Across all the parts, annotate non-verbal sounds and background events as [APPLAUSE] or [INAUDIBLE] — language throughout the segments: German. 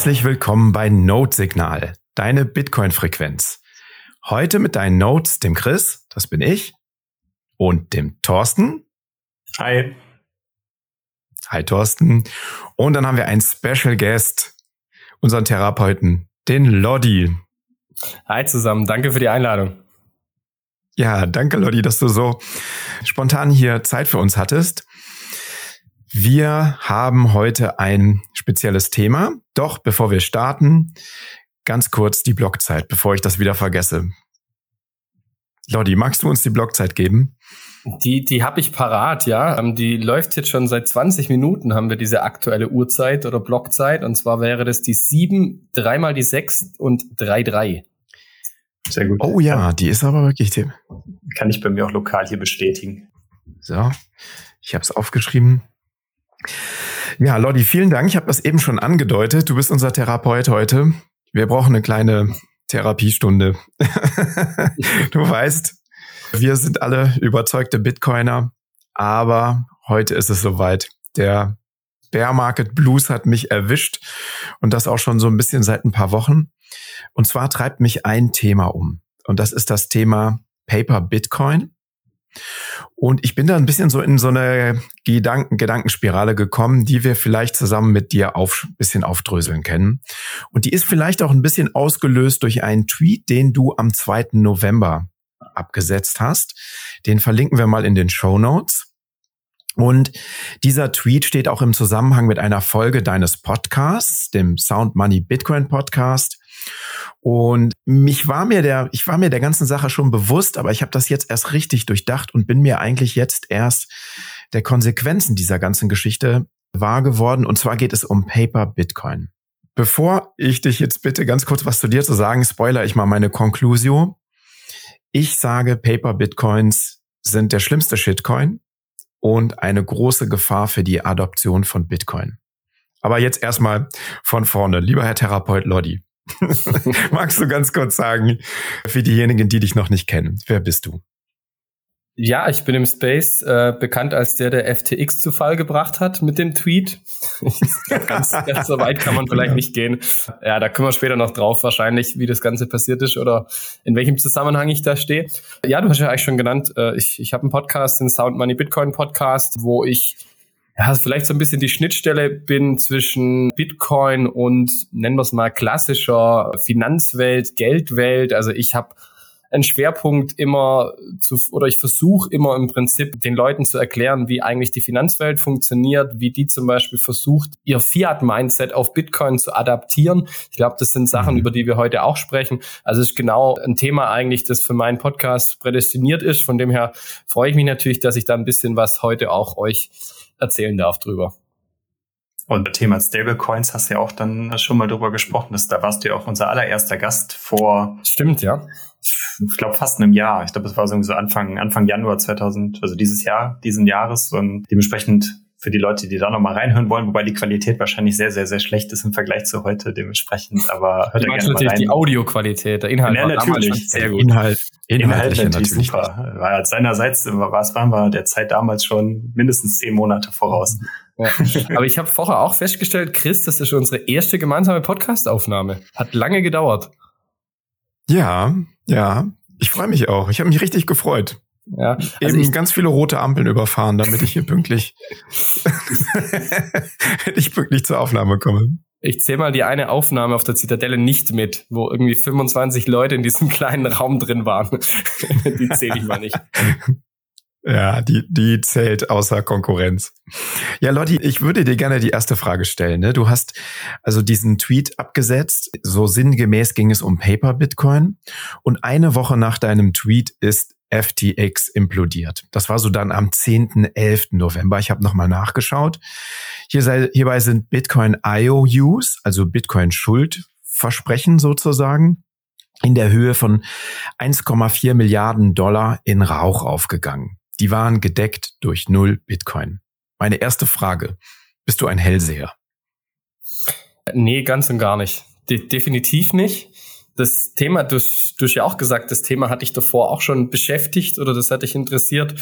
Herzlich willkommen bei Note Signal, deine Bitcoin-Frequenz. Heute mit deinen Notes, dem Chris, das bin ich, und dem Thorsten. Hi. Hi Thorsten. Und dann haben wir einen Special Guest, unseren Therapeuten, den Lodi. Hi zusammen, danke für die Einladung. Ja, danke Lodi, dass du so spontan hier Zeit für uns hattest. Wir haben heute ein spezielles Thema. Doch bevor wir starten, ganz kurz die Blockzeit, bevor ich das wieder vergesse. Lodi, magst du uns die Blockzeit geben? Die, die habe ich parat, ja. Ähm, die läuft jetzt schon seit 20 Minuten, haben wir diese aktuelle Uhrzeit oder Blockzeit. Und zwar wäre das die 7, dreimal die 6 und 3, 3. Sehr gut. Oh ja, die ist aber wirklich. Kann ich bei mir auch lokal hier bestätigen. So, ich habe es aufgeschrieben. Ja, Lodi, vielen Dank. Ich habe das eben schon angedeutet. Du bist unser Therapeut heute. Wir brauchen eine kleine Therapiestunde. [LAUGHS] du weißt, wir sind alle überzeugte Bitcoiner, aber heute ist es soweit. Der Bear Market Blues hat mich erwischt und das auch schon so ein bisschen seit ein paar Wochen. Und zwar treibt mich ein Thema um und das ist das Thema Paper Bitcoin. Und ich bin da ein bisschen so in so eine Gedanken Gedankenspirale gekommen, die wir vielleicht zusammen mit dir auf, bisschen aufdröseln können. Und die ist vielleicht auch ein bisschen ausgelöst durch einen Tweet, den du am 2. November abgesetzt hast. Den verlinken wir mal in den Show Notes. Und dieser Tweet steht auch im Zusammenhang mit einer Folge deines Podcasts, dem Sound Money Bitcoin Podcast. Und mich war mir der, ich war mir der ganzen Sache schon bewusst, aber ich habe das jetzt erst richtig durchdacht und bin mir eigentlich jetzt erst der Konsequenzen dieser ganzen Geschichte wahr geworden. Und zwar geht es um Paper Bitcoin. Bevor ich dich jetzt bitte ganz kurz was zu dir zu sagen, spoiler ich mal meine Konklusio. Ich sage, Paper Bitcoins sind der schlimmste Shitcoin und eine große Gefahr für die Adoption von Bitcoin. Aber jetzt erstmal von vorne. Lieber Herr Therapeut Lodi, [LAUGHS] Magst du ganz kurz sagen, für diejenigen, die dich noch nicht kennen, wer bist du? Ja, ich bin im Space äh, bekannt als der, der FTX zu Fall gebracht hat mit dem Tweet. [LAUGHS] ganz, ganz so weit kann man [LAUGHS] vielleicht nicht gehen. Ja, da kommen wir später noch drauf, wahrscheinlich, wie das Ganze passiert ist oder in welchem Zusammenhang ich da stehe. Ja, du hast ja eigentlich schon genannt, äh, ich, ich habe einen Podcast, den Sound Money Bitcoin Podcast, wo ich ja, vielleicht so ein bisschen die Schnittstelle bin zwischen Bitcoin und nennen wir es mal klassischer Finanzwelt, Geldwelt. Also ich habe einen Schwerpunkt immer zu, oder ich versuche immer im Prinzip den Leuten zu erklären, wie eigentlich die Finanzwelt funktioniert, wie die zum Beispiel versucht, ihr Fiat-Mindset auf Bitcoin zu adaptieren. Ich glaube, das sind Sachen, mhm. über die wir heute auch sprechen. Also es ist genau ein Thema eigentlich, das für meinen Podcast prädestiniert ist. Von dem her freue ich mich natürlich, dass ich da ein bisschen was heute auch euch erzählen darf drüber. Und Thema Stablecoins hast du ja auch dann schon mal drüber gesprochen. Das, da warst du ja auch unser allererster Gast vor. Stimmt, ja. Ich glaube fast einem Jahr. Ich glaube, es war so Anfang, Anfang Januar 2000, also dieses Jahr, diesen Jahres. Und dementsprechend für die Leute, die da nochmal reinhören wollen, wobei die Qualität wahrscheinlich sehr, sehr, sehr schlecht ist im Vergleich zu heute dementsprechend. Aber hört da gerne mal rein. die Audioqualität, der Inhalt ja, war natürlich sehr gut. Inhalt, Inhalt natürlich, natürlich super. War seinerseits, was waren wir der Zeit damals schon mindestens zehn Monate voraus. Ja. Aber ich habe vorher auch festgestellt, Chris, das ist unsere erste gemeinsame Podcastaufnahme. Hat lange gedauert. Ja, ja. Ich freue mich auch. Ich habe mich richtig gefreut. Ja, also Eben ich, ganz viele rote Ampeln überfahren, damit ich hier pünktlich, [LAUGHS] ich pünktlich zur Aufnahme komme. Ich zähle mal die eine Aufnahme auf der Zitadelle nicht mit, wo irgendwie 25 Leute in diesem [LAUGHS] kleinen Raum drin waren. [LAUGHS] die zähle ich mal nicht. Ja, die, die zählt außer Konkurrenz. Ja, Lotti, ich würde dir gerne die erste Frage stellen. Ne? Du hast also diesen Tweet abgesetzt. So sinngemäß ging es um Paper Bitcoin. Und eine Woche nach deinem Tweet ist FTX implodiert. Das war so dann am 10., 11. November. Ich habe nochmal nachgeschaut. Hier sei, hierbei sind Bitcoin IOUs, also Bitcoin Schuldversprechen sozusagen, in der Höhe von 1,4 Milliarden Dollar in Rauch aufgegangen. Die waren gedeckt durch null Bitcoin. Meine erste Frage. Bist du ein Hellseher? Nee, ganz und gar nicht. De definitiv nicht das Thema, du, du hast ja auch gesagt, das Thema hatte ich davor auch schon beschäftigt oder das hat dich interessiert.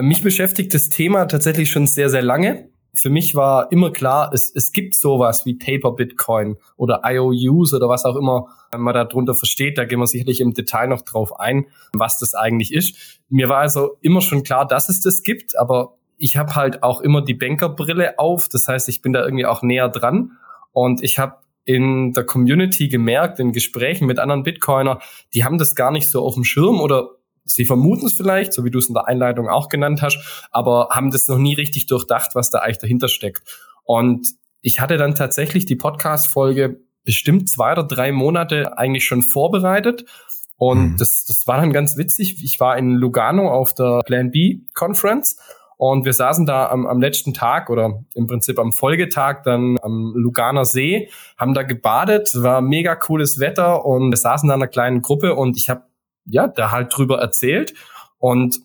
Mich beschäftigt das Thema tatsächlich schon sehr, sehr lange. für mich war immer klar, es, es gibt sowas wie Paper Bitcoin oder IOUs oder was auch immer man darunter versteht. Da gehen wir sicherlich im Detail noch drauf ein, was das eigentlich ist. Mir war also immer schon klar, dass es das gibt, aber ich habe halt auch immer die Bankerbrille auf. Das heißt, ich bin da irgendwie auch näher dran und ich habe in der Community gemerkt, in Gesprächen mit anderen Bitcoiner, die haben das gar nicht so auf dem Schirm oder sie vermuten es vielleicht, so wie du es in der Einleitung auch genannt hast, aber haben das noch nie richtig durchdacht, was da eigentlich dahinter steckt. Und ich hatte dann tatsächlich die Podcast-Folge bestimmt zwei oder drei Monate eigentlich schon vorbereitet. Und mhm. das, das war dann ganz witzig. Ich war in Lugano auf der Plan B Conference und wir saßen da am, am letzten Tag oder im Prinzip am Folgetag dann am Luganer See, haben da gebadet, war mega cooles Wetter und wir saßen da in einer kleinen Gruppe und ich habe ja da halt drüber erzählt und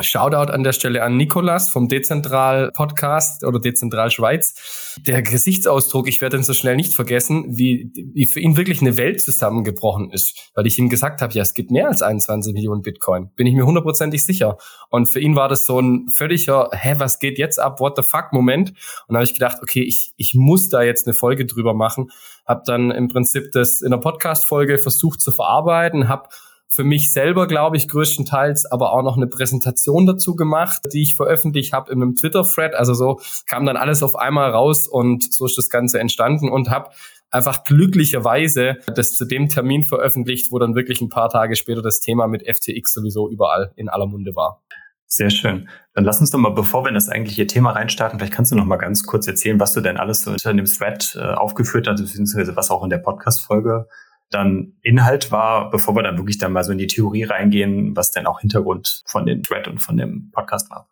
Shoutout an der Stelle an Nikolas vom Dezentral Podcast oder Dezentral Schweiz. Der Gesichtsausdruck, ich werde ihn so schnell nicht vergessen, wie, wie für ihn wirklich eine Welt zusammengebrochen ist, weil ich ihm gesagt habe, ja, es gibt mehr als 21 Millionen Bitcoin. Bin ich mir hundertprozentig sicher. Und für ihn war das so ein völliger, hä, was geht jetzt ab? What the fuck Moment? Und dann habe ich gedacht, okay, ich, ich muss da jetzt eine Folge drüber machen. Hab dann im Prinzip das in der Podcast-Folge versucht zu verarbeiten, hab für mich selber, glaube ich, größtenteils, aber auch noch eine Präsentation dazu gemacht, die ich veröffentlicht habe in einem Twitter-Thread. Also so kam dann alles auf einmal raus und so ist das Ganze entstanden und habe einfach glücklicherweise das zu dem Termin veröffentlicht, wo dann wirklich ein paar Tage später das Thema mit FTX sowieso überall in aller Munde war. Sehr schön. Dann lass uns doch mal, bevor wir in das eigentliche Thema reinstarten, vielleicht kannst du noch mal ganz kurz erzählen, was du denn alles so unter dem Thread äh, aufgeführt hast, beziehungsweise was auch in der Podcast-Folge dann Inhalt war, bevor wir dann wirklich dann mal so in die Theorie reingehen, was denn auch Hintergrund von dem Thread und von dem Podcast war.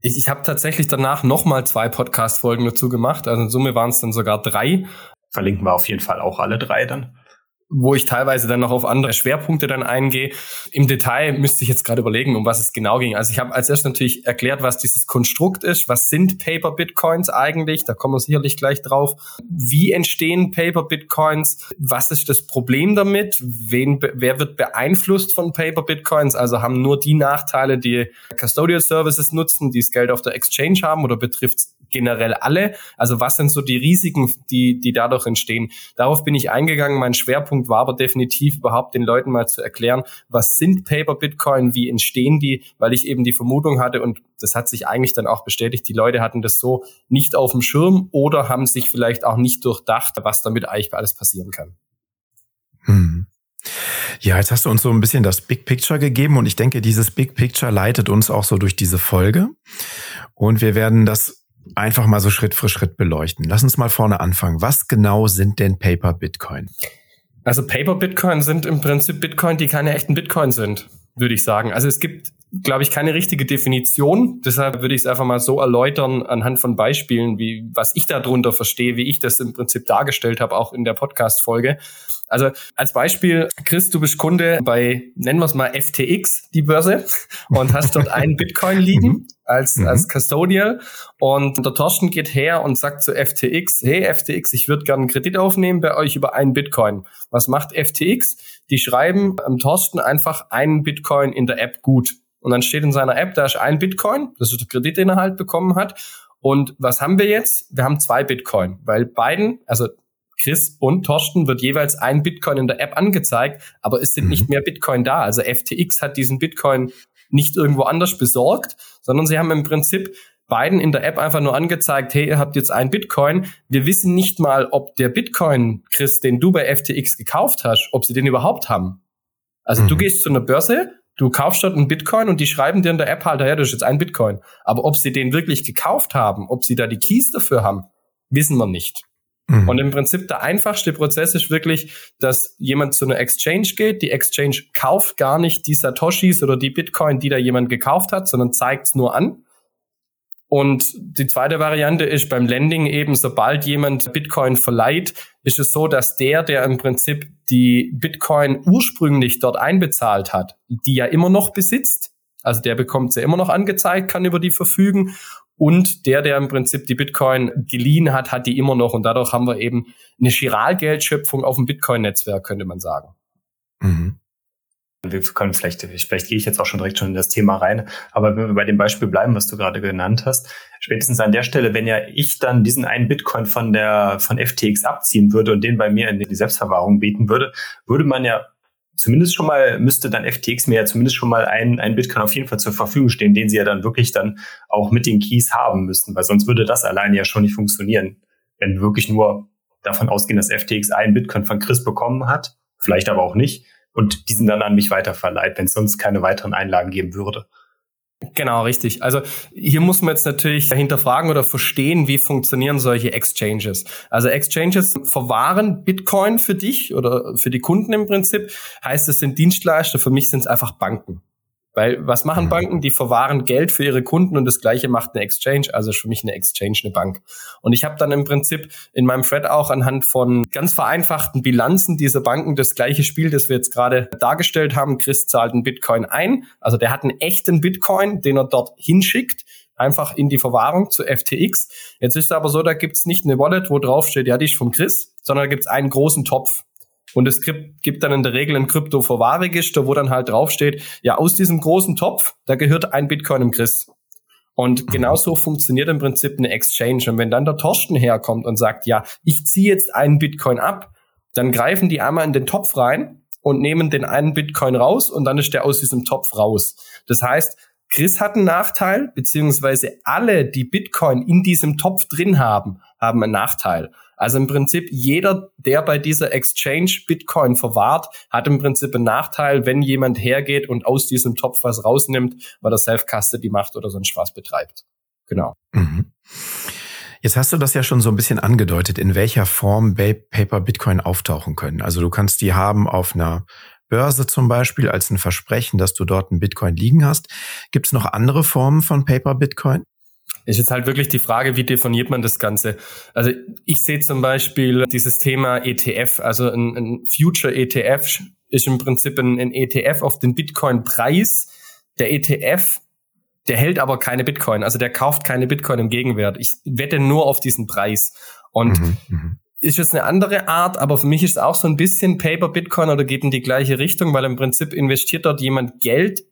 Ich, ich habe tatsächlich danach nochmal zwei Podcast-Folgen dazu gemacht. Also in Summe waren es dann sogar drei. Verlinken wir auf jeden Fall auch alle drei dann wo ich teilweise dann noch auf andere Schwerpunkte dann eingehe. Im Detail müsste ich jetzt gerade überlegen, um was es genau ging. Also ich habe als erstes natürlich erklärt, was dieses Konstrukt ist. Was sind Paper Bitcoins eigentlich? Da kommen wir sicherlich gleich drauf. Wie entstehen Paper Bitcoins? Was ist das Problem damit? Wen, wer wird beeinflusst von Paper Bitcoins? Also haben nur die Nachteile, die Custodial Services nutzen, die das Geld auf der Exchange haben oder betrifft generell alle? Also was sind so die Risiken, die, die dadurch entstehen? Darauf bin ich eingegangen. Mein Schwerpunkt war aber definitiv überhaupt den Leuten mal zu erklären, was sind Paper Bitcoin, wie entstehen die, weil ich eben die Vermutung hatte und das hat sich eigentlich dann auch bestätigt, die Leute hatten das so nicht auf dem Schirm oder haben sich vielleicht auch nicht durchdacht, was damit eigentlich alles passieren kann. Hm. Ja, jetzt hast du uns so ein bisschen das Big Picture gegeben und ich denke, dieses Big Picture leitet uns auch so durch diese Folge. Und wir werden das einfach mal so Schritt für Schritt beleuchten. Lass uns mal vorne anfangen. Was genau sind denn Paper Bitcoin? Also Paper Bitcoin sind im Prinzip Bitcoin, die keine echten Bitcoin sind, würde ich sagen. Also es gibt, glaube ich, keine richtige Definition. Deshalb würde ich es einfach mal so erläutern anhand von Beispielen, wie was ich darunter verstehe, wie ich das im Prinzip dargestellt habe, auch in der Podcast-Folge. Also als Beispiel, Chris, du bist Kunde bei, nennen wir es mal FTX, die Börse, und hast dort einen [LAUGHS] Bitcoin liegen mhm. als, mhm. als Custodial. Und der Torsten geht her und sagt zu FTX, hey FTX, ich würde gerne einen Kredit aufnehmen bei euch über einen Bitcoin. Was macht FTX? Die schreiben am Torsten einfach einen Bitcoin in der App gut. Und dann steht in seiner App, da ist ein Bitcoin, das ist der Kredit, den er halt bekommen hat. Und was haben wir jetzt? Wir haben zwei Bitcoin, weil beiden, also Chris und Torsten wird jeweils ein Bitcoin in der App angezeigt, aber es sind mhm. nicht mehr Bitcoin da. Also FTX hat diesen Bitcoin nicht irgendwo anders besorgt, sondern sie haben im Prinzip beiden in der App einfach nur angezeigt, hey, ihr habt jetzt ein Bitcoin. Wir wissen nicht mal, ob der Bitcoin, Chris, den du bei FTX gekauft hast, ob sie den überhaupt haben. Also mhm. du gehst zu einer Börse, du kaufst dort einen Bitcoin und die schreiben dir in der App halt, ja, das ist jetzt ein Bitcoin. Aber ob sie den wirklich gekauft haben, ob sie da die Keys dafür haben, wissen wir nicht. Mhm. Und im Prinzip der einfachste Prozess ist wirklich, dass jemand zu einer Exchange geht. Die Exchange kauft gar nicht die Satoshis oder die Bitcoin, die da jemand gekauft hat, sondern zeigt es nur an. Und die zweite Variante ist beim Lending eben, sobald jemand Bitcoin verleiht, ist es so, dass der, der im Prinzip die Bitcoin ursprünglich dort einbezahlt hat, die ja immer noch besitzt, also der bekommt sie immer noch angezeigt, kann über die verfügen und der, der im Prinzip die Bitcoin geliehen hat, hat die immer noch. Und dadurch haben wir eben eine Chiralgeldschöpfung auf dem Bitcoin-Netzwerk, könnte man sagen. Mhm. Wir können vielleicht, vielleicht gehe ich jetzt auch schon direkt schon in das Thema rein, aber wenn wir bei dem Beispiel bleiben, was du gerade genannt hast, spätestens an der Stelle, wenn ja ich dann diesen einen Bitcoin von der von FTX abziehen würde und den bei mir in die Selbstverwahrung bieten würde, würde man ja zumindest schon mal, müsste dann FTX mir ja zumindest schon mal einen, einen Bitcoin auf jeden Fall zur Verfügung stehen, den sie ja dann wirklich dann auch mit den Keys haben müssten, weil sonst würde das alleine ja schon nicht funktionieren. Wenn wirklich nur davon ausgehen, dass FTX einen Bitcoin von Chris bekommen hat, vielleicht aber auch nicht, und diesen dann an mich weiterverleiht, wenn es sonst keine weiteren Einlagen geben würde. Genau, richtig. Also hier muss man jetzt natürlich hinterfragen oder verstehen, wie funktionieren solche Exchanges. Also Exchanges verwahren Bitcoin für dich oder für die Kunden im Prinzip. Heißt, es sind Dienstleister, für mich sind es einfach Banken. Weil was machen mhm. Banken? Die verwahren Geld für ihre Kunden und das gleiche macht eine Exchange, also für mich eine Exchange eine Bank. Und ich habe dann im Prinzip in meinem Thread auch anhand von ganz vereinfachten Bilanzen dieser Banken das gleiche Spiel, das wir jetzt gerade dargestellt haben. Chris zahlt einen Bitcoin ein, also der hat einen echten Bitcoin, den er dort hinschickt einfach in die Verwahrung zu FTX. Jetzt ist es aber so, da gibt's nicht eine Wallet, wo drauf steht, ja, die ist vom Chris, sondern da gibt's einen großen Topf. Und es gibt dann in der Regel ein Krypto-Verwahrregister, wo dann halt draufsteht, ja, aus diesem großen Topf, da gehört ein Bitcoin im Chris. Und mhm. genauso funktioniert im Prinzip eine Exchange. Und wenn dann der Torsten herkommt und sagt, ja, ich ziehe jetzt einen Bitcoin ab, dann greifen die einmal in den Topf rein und nehmen den einen Bitcoin raus und dann ist der aus diesem Topf raus. Das heißt, Chris hat einen Nachteil, beziehungsweise alle, die Bitcoin in diesem Topf drin haben, haben einen Nachteil. Also im Prinzip jeder, der bei dieser Exchange Bitcoin verwahrt, hat im Prinzip einen Nachteil, wenn jemand hergeht und aus diesem Topf was rausnimmt, weil er Self-Custody macht oder sonst was betreibt. Genau. Mhm. Jetzt hast du das ja schon so ein bisschen angedeutet, in welcher Form Paper Bitcoin auftauchen können. Also du kannst die haben auf einer Börse zum Beispiel als ein Versprechen, dass du dort einen Bitcoin liegen hast. Gibt es noch andere Formen von Paper Bitcoin? Ist jetzt halt wirklich die Frage, wie definiert man das Ganze? Also ich sehe zum Beispiel dieses Thema ETF, also ein, ein Future ETF ist im Prinzip ein, ein ETF auf den Bitcoin-Preis. Der ETF, der hält aber keine Bitcoin, also der kauft keine Bitcoin im Gegenwert. Ich wette nur auf diesen Preis. Und mhm, mhm. ist jetzt eine andere Art, aber für mich ist es auch so ein bisschen Paper Bitcoin oder geht in die gleiche Richtung, weil im Prinzip investiert dort jemand Geld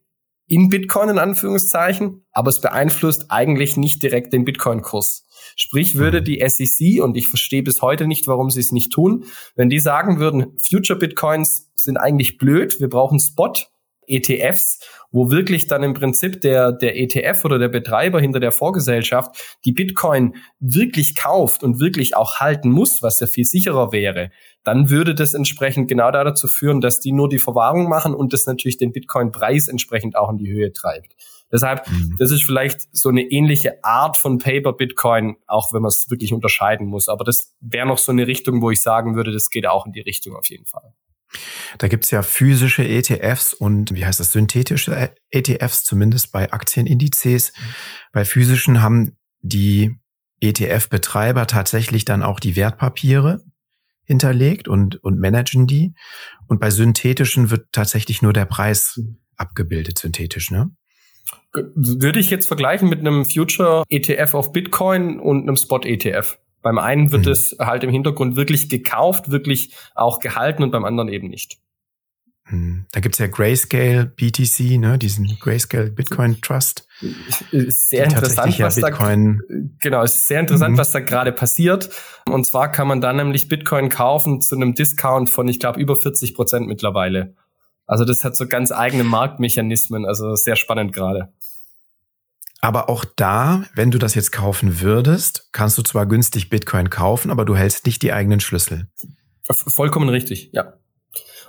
in Bitcoin in Anführungszeichen, aber es beeinflusst eigentlich nicht direkt den Bitcoin-Kurs. Sprich, würde mhm. die SEC, und ich verstehe bis heute nicht, warum sie es nicht tun, wenn die sagen würden, Future Bitcoins sind eigentlich blöd, wir brauchen Spot ETFs, wo wirklich dann im Prinzip der, der ETF oder der Betreiber hinter der Vorgesellschaft die Bitcoin wirklich kauft und wirklich auch halten muss, was ja viel sicherer wäre, dann würde das entsprechend genau dazu führen, dass die nur die Verwahrung machen und das natürlich den Bitcoin-Preis entsprechend auch in die Höhe treibt. Deshalb, mhm. das ist vielleicht so eine ähnliche Art von Paper Bitcoin, auch wenn man es wirklich unterscheiden muss. Aber das wäre noch so eine Richtung, wo ich sagen würde, das geht auch in die Richtung auf jeden Fall. Da gibt's ja physische ETFs und wie heißt das, synthetische ETFs, zumindest bei Aktienindizes. Bei physischen haben die ETF-Betreiber tatsächlich dann auch die Wertpapiere hinterlegt und, und managen die. Und bei synthetischen wird tatsächlich nur der Preis abgebildet, synthetisch, ne? Würde ich jetzt vergleichen mit einem Future ETF auf Bitcoin und einem Spot ETF. Beim einen wird mhm. es halt im Hintergrund wirklich gekauft, wirklich auch gehalten und beim anderen eben nicht. Mhm. Da gibt's ja Grayscale BTC, ne, diesen Grayscale Bitcoin Trust. Sehr interessant, was Bitcoin da, genau, ist sehr interessant, mhm. was da gerade passiert. Und zwar kann man da nämlich Bitcoin kaufen zu einem Discount von, ich glaube, über 40 Prozent mittlerweile. Also das hat so ganz eigene Marktmechanismen, also sehr spannend gerade. Aber auch da, wenn du das jetzt kaufen würdest, kannst du zwar günstig Bitcoin kaufen, aber du hältst nicht die eigenen Schlüssel. Vollkommen richtig, ja.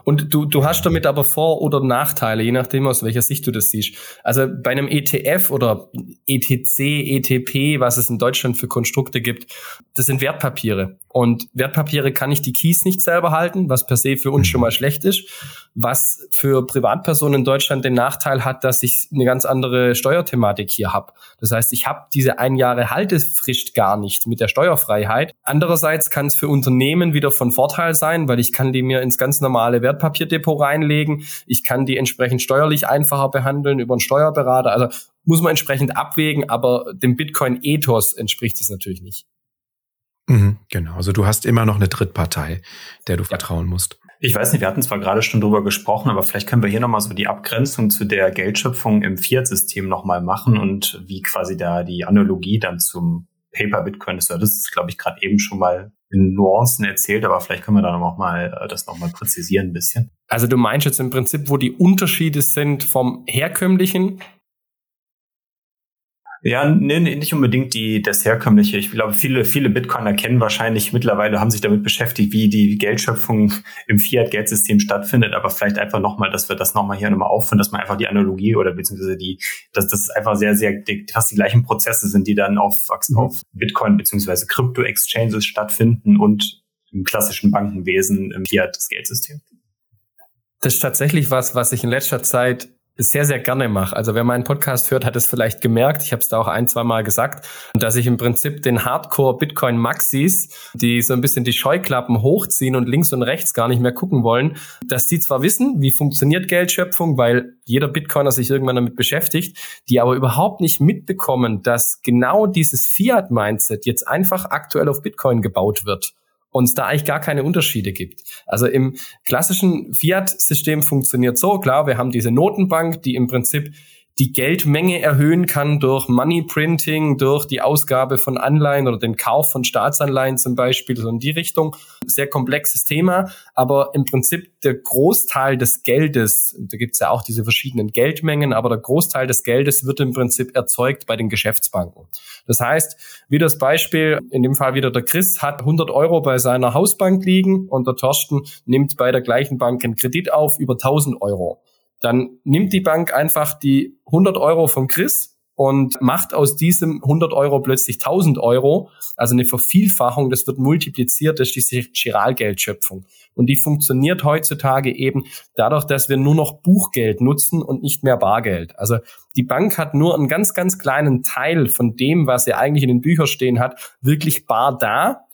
Und du, du hast damit aber Vor- oder Nachteile, je nachdem, aus welcher Sicht du das siehst. Also bei einem ETF oder ETC, ETP, was es in Deutschland für Konstrukte gibt, das sind Wertpapiere. Und Wertpapiere kann ich die Keys nicht selber halten, was per se für uns schon mal schlecht ist. Was für Privatpersonen in Deutschland den Nachteil hat, dass ich eine ganz andere Steuerthematik hier habe. Das heißt, ich habe diese ein Jahre Haltefrist gar nicht mit der Steuerfreiheit. Andererseits kann es für Unternehmen wieder von Vorteil sein, weil ich kann die mir ins ganz normale Wertpapierdepot reinlegen. Ich kann die entsprechend steuerlich einfacher behandeln über einen Steuerberater. Also muss man entsprechend abwägen, aber dem Bitcoin-Ethos entspricht es natürlich nicht. Mhm, genau. Also du hast immer noch eine Drittpartei, der du ja. vertrauen musst. Ich weiß nicht, wir hatten zwar gerade schon drüber gesprochen, aber vielleicht können wir hier nochmal so die Abgrenzung zu der Geldschöpfung im Fiat-System nochmal machen und wie quasi da die Analogie dann zum Paper Bitcoin ist. Das ist, glaube ich, gerade eben schon mal in Nuancen erzählt, aber vielleicht können wir da noch mal äh, das nochmal präzisieren ein bisschen. Also du meinst jetzt im Prinzip, wo die Unterschiede sind vom herkömmlichen ja, nee, nee, nicht unbedingt die, das herkömmliche. Ich glaube, viele, viele Bitcoiner kennen wahrscheinlich mittlerweile, haben sich damit beschäftigt, wie die Geldschöpfung im Fiat-Geldsystem stattfindet, aber vielleicht einfach nochmal, dass wir das nochmal hier nochmal aufführen, dass man einfach die Analogie oder beziehungsweise die, dass das einfach sehr, sehr, fast die gleichen Prozesse sind, die dann auf, auf Bitcoin beziehungsweise Krypto-Exchanges stattfinden und im klassischen Bankenwesen im Fiat-Geldsystem. Das ist tatsächlich was, was ich in letzter Zeit sehr, sehr gerne mache. Also wer meinen Podcast hört, hat es vielleicht gemerkt. Ich habe es da auch ein, zwei Mal gesagt, dass ich im Prinzip den Hardcore-Bitcoin-Maxis, die so ein bisschen die Scheuklappen hochziehen und links und rechts gar nicht mehr gucken wollen, dass die zwar wissen, wie funktioniert Geldschöpfung, weil jeder Bitcoiner sich irgendwann damit beschäftigt, die aber überhaupt nicht mitbekommen, dass genau dieses Fiat-Mindset jetzt einfach aktuell auf Bitcoin gebaut wird und es da eigentlich gar keine Unterschiede gibt. Also im klassischen Fiat-System funktioniert so, klar, wir haben diese Notenbank, die im Prinzip die Geldmenge erhöhen kann durch Money Printing, durch die Ausgabe von Anleihen oder den Kauf von Staatsanleihen zum Beispiel, so in die Richtung. Sehr komplexes Thema, aber im Prinzip der Großteil des Geldes, da gibt's ja auch diese verschiedenen Geldmengen, aber der Großteil des Geldes wird im Prinzip erzeugt bei den Geschäftsbanken. Das heißt, wie das Beispiel, in dem Fall wieder der Chris hat 100 Euro bei seiner Hausbank liegen und der Thorsten nimmt bei der gleichen Bank einen Kredit auf über 1000 Euro dann nimmt die Bank einfach die 100 Euro vom Chris und macht aus diesem 100 Euro plötzlich 1000 Euro, also eine Vervielfachung, das wird multipliziert, das ist die Chiralgeldschöpfung. Und die funktioniert heutzutage eben dadurch, dass wir nur noch Buchgeld nutzen und nicht mehr Bargeld. Also die Bank hat nur einen ganz, ganz kleinen Teil von dem, was sie eigentlich in den Büchern stehen hat, wirklich bar da.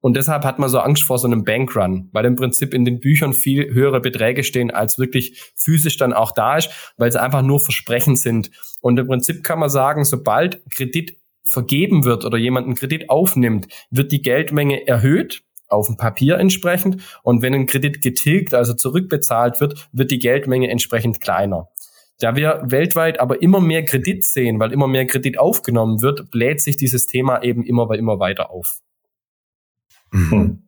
Und deshalb hat man so Angst vor so einem Bankrun, weil im Prinzip in den Büchern viel höhere Beträge stehen, als wirklich physisch dann auch da ist, weil es einfach nur Versprechen sind. Und im Prinzip kann man sagen, sobald Kredit vergeben wird oder jemand einen Kredit aufnimmt, wird die Geldmenge erhöht, auf dem Papier entsprechend. Und wenn ein Kredit getilgt, also zurückbezahlt wird, wird die Geldmenge entsprechend kleiner. Da wir weltweit aber immer mehr Kredit sehen, weil immer mehr Kredit aufgenommen wird, bläht sich dieses Thema eben immer, immer weiter auf. Mhm. Hm.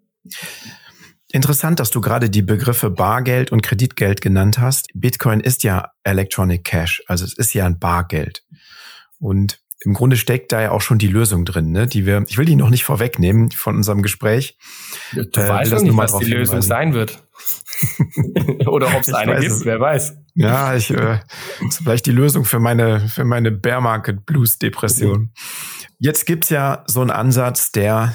Interessant, dass du gerade die Begriffe Bargeld und Kreditgeld genannt hast. Bitcoin ist ja Electronic Cash, also es ist ja ein Bargeld. Und im Grunde steckt da ja auch schon die Lösung drin, ne? Die wir, ich will die noch nicht vorwegnehmen von unserem Gespräch. Du äh, weißt doch nicht, was die Lösung hinweisen. sein wird. [LAUGHS] Oder ob es eine gibt, wer weiß. Ja, ich äh, ist vielleicht die Lösung für meine für meine Bear Market Blues Depression. Jetzt gibt's ja so einen Ansatz, der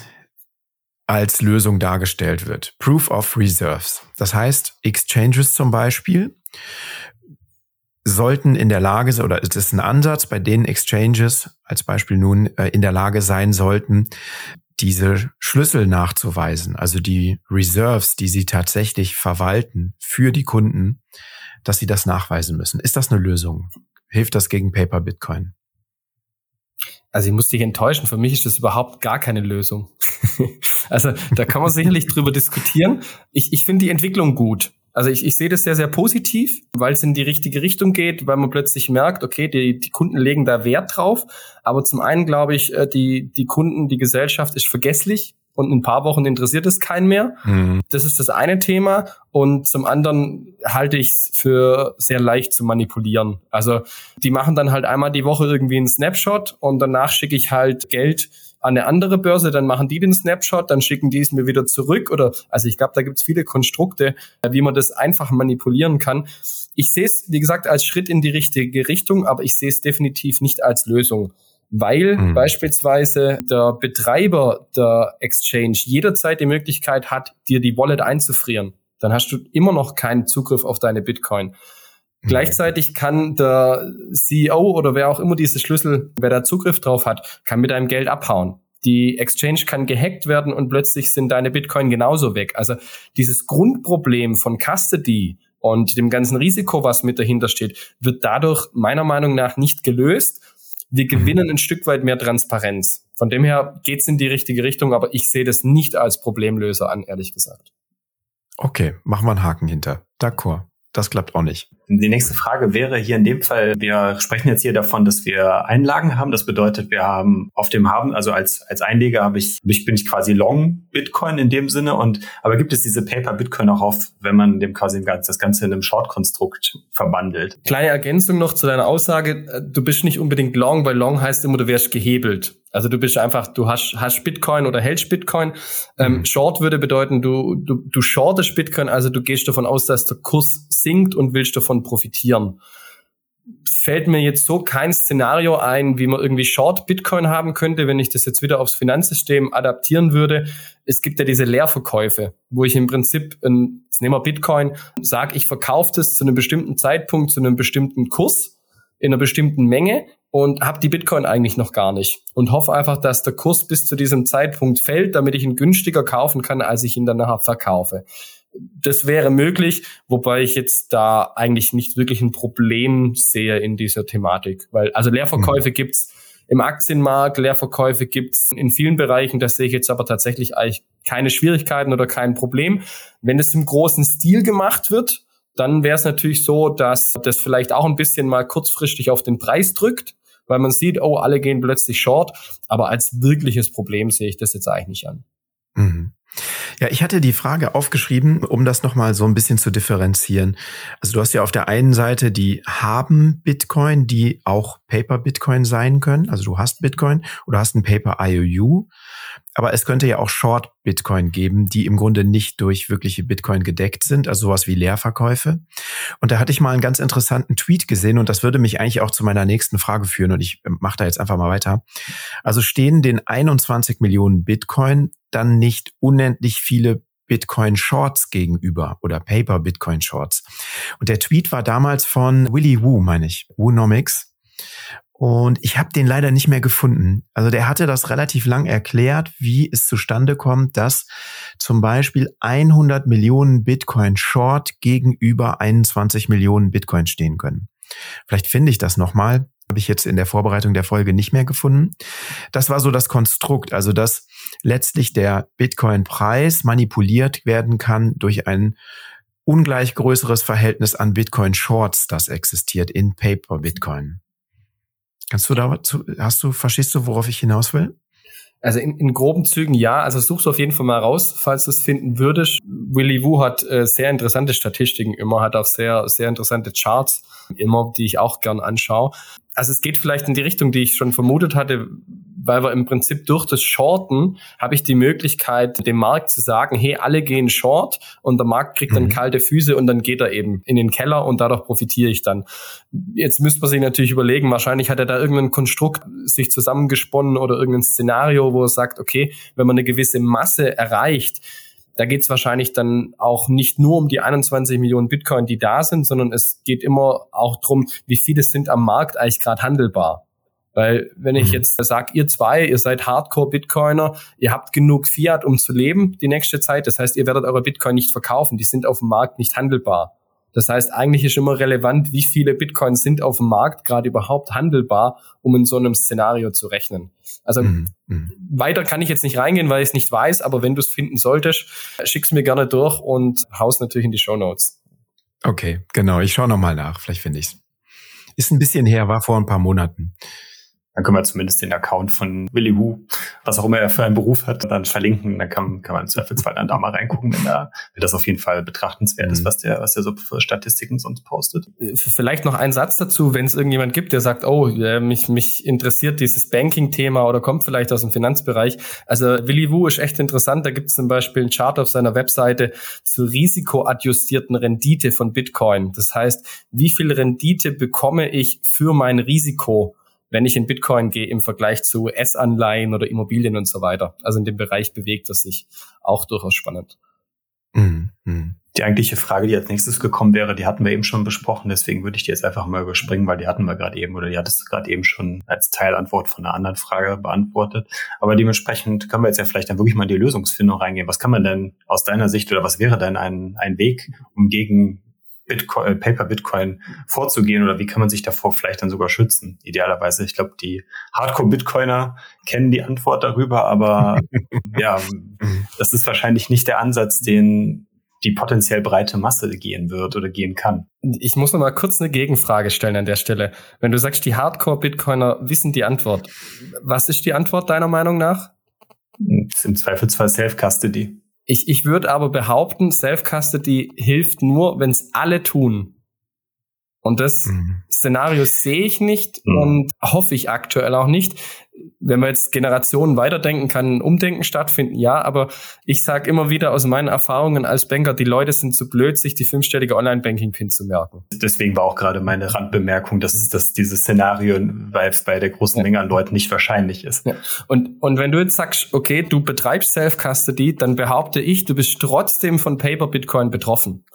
als Lösung dargestellt wird. Proof of Reserves. Das heißt, Exchanges zum Beispiel sollten in der Lage oder es ist ein Ansatz, bei denen Exchanges als Beispiel nun äh, in der Lage sein sollten, diese Schlüssel nachzuweisen, also die Reserves, die sie tatsächlich verwalten für die Kunden, dass sie das nachweisen müssen. Ist das eine Lösung? Hilft das gegen Paper Bitcoin? Also ich muss dich enttäuschen, für mich ist das überhaupt gar keine Lösung. [LAUGHS] also da kann man sicherlich drüber diskutieren. Ich, ich finde die Entwicklung gut. Also ich, ich sehe das sehr, sehr positiv, weil es in die richtige Richtung geht, weil man plötzlich merkt, okay, die, die Kunden legen da Wert drauf. Aber zum einen glaube ich, äh, die, die Kunden, die Gesellschaft ist vergesslich und in ein paar Wochen interessiert es keinen mehr. Mhm. Das ist das eine Thema. Und zum anderen halte ich es für sehr leicht zu manipulieren. Also die machen dann halt einmal die Woche irgendwie einen Snapshot und danach schicke ich halt Geld an eine andere Börse, dann machen die den Snapshot, dann schicken die es mir wieder zurück oder also ich glaube, da gibt es viele Konstrukte, wie man das einfach manipulieren kann. Ich sehe es, wie gesagt, als Schritt in die richtige Richtung, aber ich sehe es definitiv nicht als Lösung weil mhm. beispielsweise der Betreiber der Exchange jederzeit die Möglichkeit hat, dir die Wallet einzufrieren. Dann hast du immer noch keinen Zugriff auf deine Bitcoin. Mhm. Gleichzeitig kann der CEO oder wer auch immer diese Schlüssel, wer da Zugriff drauf hat, kann mit deinem Geld abhauen. Die Exchange kann gehackt werden und plötzlich sind deine Bitcoin genauso weg. Also dieses Grundproblem von Custody und dem ganzen Risiko, was mit dahinter steht, wird dadurch meiner Meinung nach nicht gelöst, wir gewinnen ein Stück weit mehr Transparenz. Von dem her geht's in die richtige Richtung, aber ich sehe das nicht als Problemlöser an, ehrlich gesagt. Okay, machen wir einen Haken hinter. D'accord. Das klappt auch nicht. Die nächste Frage wäre hier in dem Fall, wir sprechen jetzt hier davon, dass wir Einlagen haben. Das bedeutet, wir haben auf dem Haben, also als, als Einleger habe ich, ich bin ich quasi long Bitcoin in dem Sinne und, aber gibt es diese Paper Bitcoin auch auf, wenn man dem quasi das Ganze in einem Short-Konstrukt verbandelt? Kleine Ergänzung noch zu deiner Aussage. Du bist nicht unbedingt long, weil long heißt immer, du wärst gehebelt. Also du bist einfach, du hast, hast Bitcoin oder hältst Bitcoin. Ähm, mhm. Short würde bedeuten, du, du, du shortest Bitcoin, also du gehst davon aus, dass der Kurs sinkt und willst davon profitieren. Fällt mir jetzt so kein Szenario ein, wie man irgendwie Short Bitcoin haben könnte, wenn ich das jetzt wieder aufs Finanzsystem adaptieren würde. Es gibt ja diese Leerverkäufe, wo ich im Prinzip, ein, jetzt nehmen wir Bitcoin, sage, ich verkaufe das zu einem bestimmten Zeitpunkt, zu einem bestimmten Kurs in einer bestimmten Menge und habe die Bitcoin eigentlich noch gar nicht und hoffe einfach, dass der Kurs bis zu diesem Zeitpunkt fällt, damit ich ihn günstiger kaufen kann, als ich ihn dann nachher verkaufe. Das wäre möglich, wobei ich jetzt da eigentlich nicht wirklich ein Problem sehe in dieser Thematik, weil also Leerverkäufe mhm. gibt's im Aktienmarkt, Leerverkäufe gibt's in vielen Bereichen, das sehe ich jetzt aber tatsächlich eigentlich keine Schwierigkeiten oder kein Problem. Wenn es im großen Stil gemacht wird, dann wäre es natürlich so, dass das vielleicht auch ein bisschen mal kurzfristig auf den Preis drückt weil man sieht, oh, alle gehen plötzlich short, aber als wirkliches Problem sehe ich das jetzt eigentlich nicht an. Mhm. Ja, ich hatte die Frage aufgeschrieben, um das nochmal so ein bisschen zu differenzieren. Also du hast ja auf der einen Seite die haben Bitcoin, die auch Paper Bitcoin sein können. Also du hast Bitcoin oder hast ein Paper IOU. Aber es könnte ja auch Short Bitcoin geben, die im Grunde nicht durch wirkliche Bitcoin gedeckt sind, also sowas wie Leerverkäufe. Und da hatte ich mal einen ganz interessanten Tweet gesehen und das würde mich eigentlich auch zu meiner nächsten Frage führen und ich mache da jetzt einfach mal weiter. Also stehen den 21 Millionen Bitcoin dann nicht unendlich viele Bitcoin Shorts gegenüber oder Paper Bitcoin Shorts. Und der Tweet war damals von Willy Wu, meine ich, Woonomics. Und ich habe den leider nicht mehr gefunden. Also der hatte das relativ lang erklärt, wie es zustande kommt, dass zum Beispiel 100 Millionen Bitcoin Short gegenüber 21 Millionen Bitcoin stehen können. Vielleicht finde ich das nochmal. Habe ich jetzt in der Vorbereitung der Folge nicht mehr gefunden. Das war so das Konstrukt, also dass letztlich der Bitcoin-Preis manipuliert werden kann durch ein ungleich größeres Verhältnis an Bitcoin-Shorts, das existiert in Paper Bitcoin. Kannst du da, hast du, verstehst du, worauf ich hinaus will? Also in, in groben Zügen ja. Also suchst du auf jeden Fall mal raus, falls du es finden würdest. Willy Wu hat äh, sehr interessante Statistiken immer, hat auch sehr, sehr interessante Charts immer, die ich auch gern anschaue. Also es geht vielleicht in die Richtung, die ich schon vermutet hatte, weil wir im Prinzip durch das Shorten habe ich die Möglichkeit, dem Markt zu sagen, hey, alle gehen short und der Markt kriegt dann mhm. kalte Füße und dann geht er eben in den Keller und dadurch profitiere ich dann. Jetzt müsste man sich natürlich überlegen, wahrscheinlich hat er da irgendein Konstrukt sich zusammengesponnen oder irgendein Szenario, wo er sagt, okay, wenn man eine gewisse Masse erreicht, da geht es wahrscheinlich dann auch nicht nur um die 21 Millionen Bitcoin, die da sind, sondern es geht immer auch drum, wie viele sind am Markt eigentlich gerade handelbar. Weil wenn ich mhm. jetzt sage, ihr zwei, ihr seid Hardcore-Bitcoiner, ihr habt genug Fiat, um zu leben die nächste Zeit, das heißt, ihr werdet eure Bitcoin nicht verkaufen, die sind auf dem Markt nicht handelbar. Das heißt, eigentlich ist immer relevant, wie viele Bitcoins sind auf dem Markt gerade überhaupt handelbar, um in so einem Szenario zu rechnen. Also mhm. mhm. weiter kann ich jetzt nicht reingehen, weil ich es nicht weiß, aber wenn du es finden solltest, schick's mir gerne durch und haus natürlich in die Show Notes. Okay, genau. Ich schaue nochmal nach. Vielleicht finde ich's. Ist ein bisschen her, war vor ein paar Monaten. Dann können wir zumindest den Account von Willy Wu, was auch immer er für einen Beruf hat, dann verlinken. Dann kann, kann man im Zweifelsfall dann da mal reingucken, wenn, da, wenn das auf jeden Fall betrachtenswert ist, mhm. was der, was der so für Statistiken sonst postet. Vielleicht noch ein Satz dazu, wenn es irgendjemand gibt, der sagt, oh, mich, mich interessiert dieses Banking-Thema oder kommt vielleicht aus dem Finanzbereich. Also Willy Wu ist echt interessant. Da gibt es zum Beispiel einen Chart auf seiner Webseite zur risikoadjustierten Rendite von Bitcoin. Das heißt, wie viel Rendite bekomme ich für mein Risiko? Wenn ich in Bitcoin gehe im Vergleich zu S-Anleihen oder Immobilien und so weiter. Also in dem Bereich bewegt es sich auch durchaus spannend. Mhm. mhm. Die eigentliche Frage, die als nächstes gekommen wäre, die hatten wir eben schon besprochen, deswegen würde ich die jetzt einfach mal überspringen, weil die hatten wir gerade eben oder die hattest du gerade eben schon als Teilantwort von einer anderen Frage beantwortet. Aber dementsprechend können wir jetzt ja vielleicht dann wirklich mal in die Lösungsfindung reingehen. Was kann man denn aus deiner Sicht oder was wäre denn ein, ein Weg, um gegen Bitcoin, äh, Paper Bitcoin vorzugehen oder wie kann man sich davor vielleicht dann sogar schützen? Idealerweise, ich glaube, die Hardcore-Bitcoiner kennen die Antwort darüber, aber [LAUGHS] ja, das ist wahrscheinlich nicht der Ansatz, den die potenziell breite Masse gehen wird oder gehen kann. Ich muss noch mal kurz eine Gegenfrage stellen an der Stelle. Wenn du sagst, die Hardcore-Bitcoiner wissen die Antwort, was ist die Antwort deiner Meinung nach? Im Zweifelsfall Self-Custody. Ich, ich würde aber behaupten, Self-Custody hilft nur, wenn es alle tun. Und das mhm. Szenario sehe ich nicht mhm. und hoffe ich aktuell auch nicht. Wenn man jetzt Generationen weiterdenken, kann ein Umdenken stattfinden, ja, aber ich sage immer wieder aus meinen Erfahrungen als Banker, die Leute sind zu blöd, sich die fünfstellige Online-Banking-Pin zu merken. Deswegen war auch gerade meine Randbemerkung, dass, dass dieses Szenario bei, bei der großen Menge an Leuten nicht wahrscheinlich ist. Ja. Und, und wenn du jetzt sagst, okay, du betreibst Self-Custody, dann behaupte ich, du bist trotzdem von Paper Bitcoin betroffen.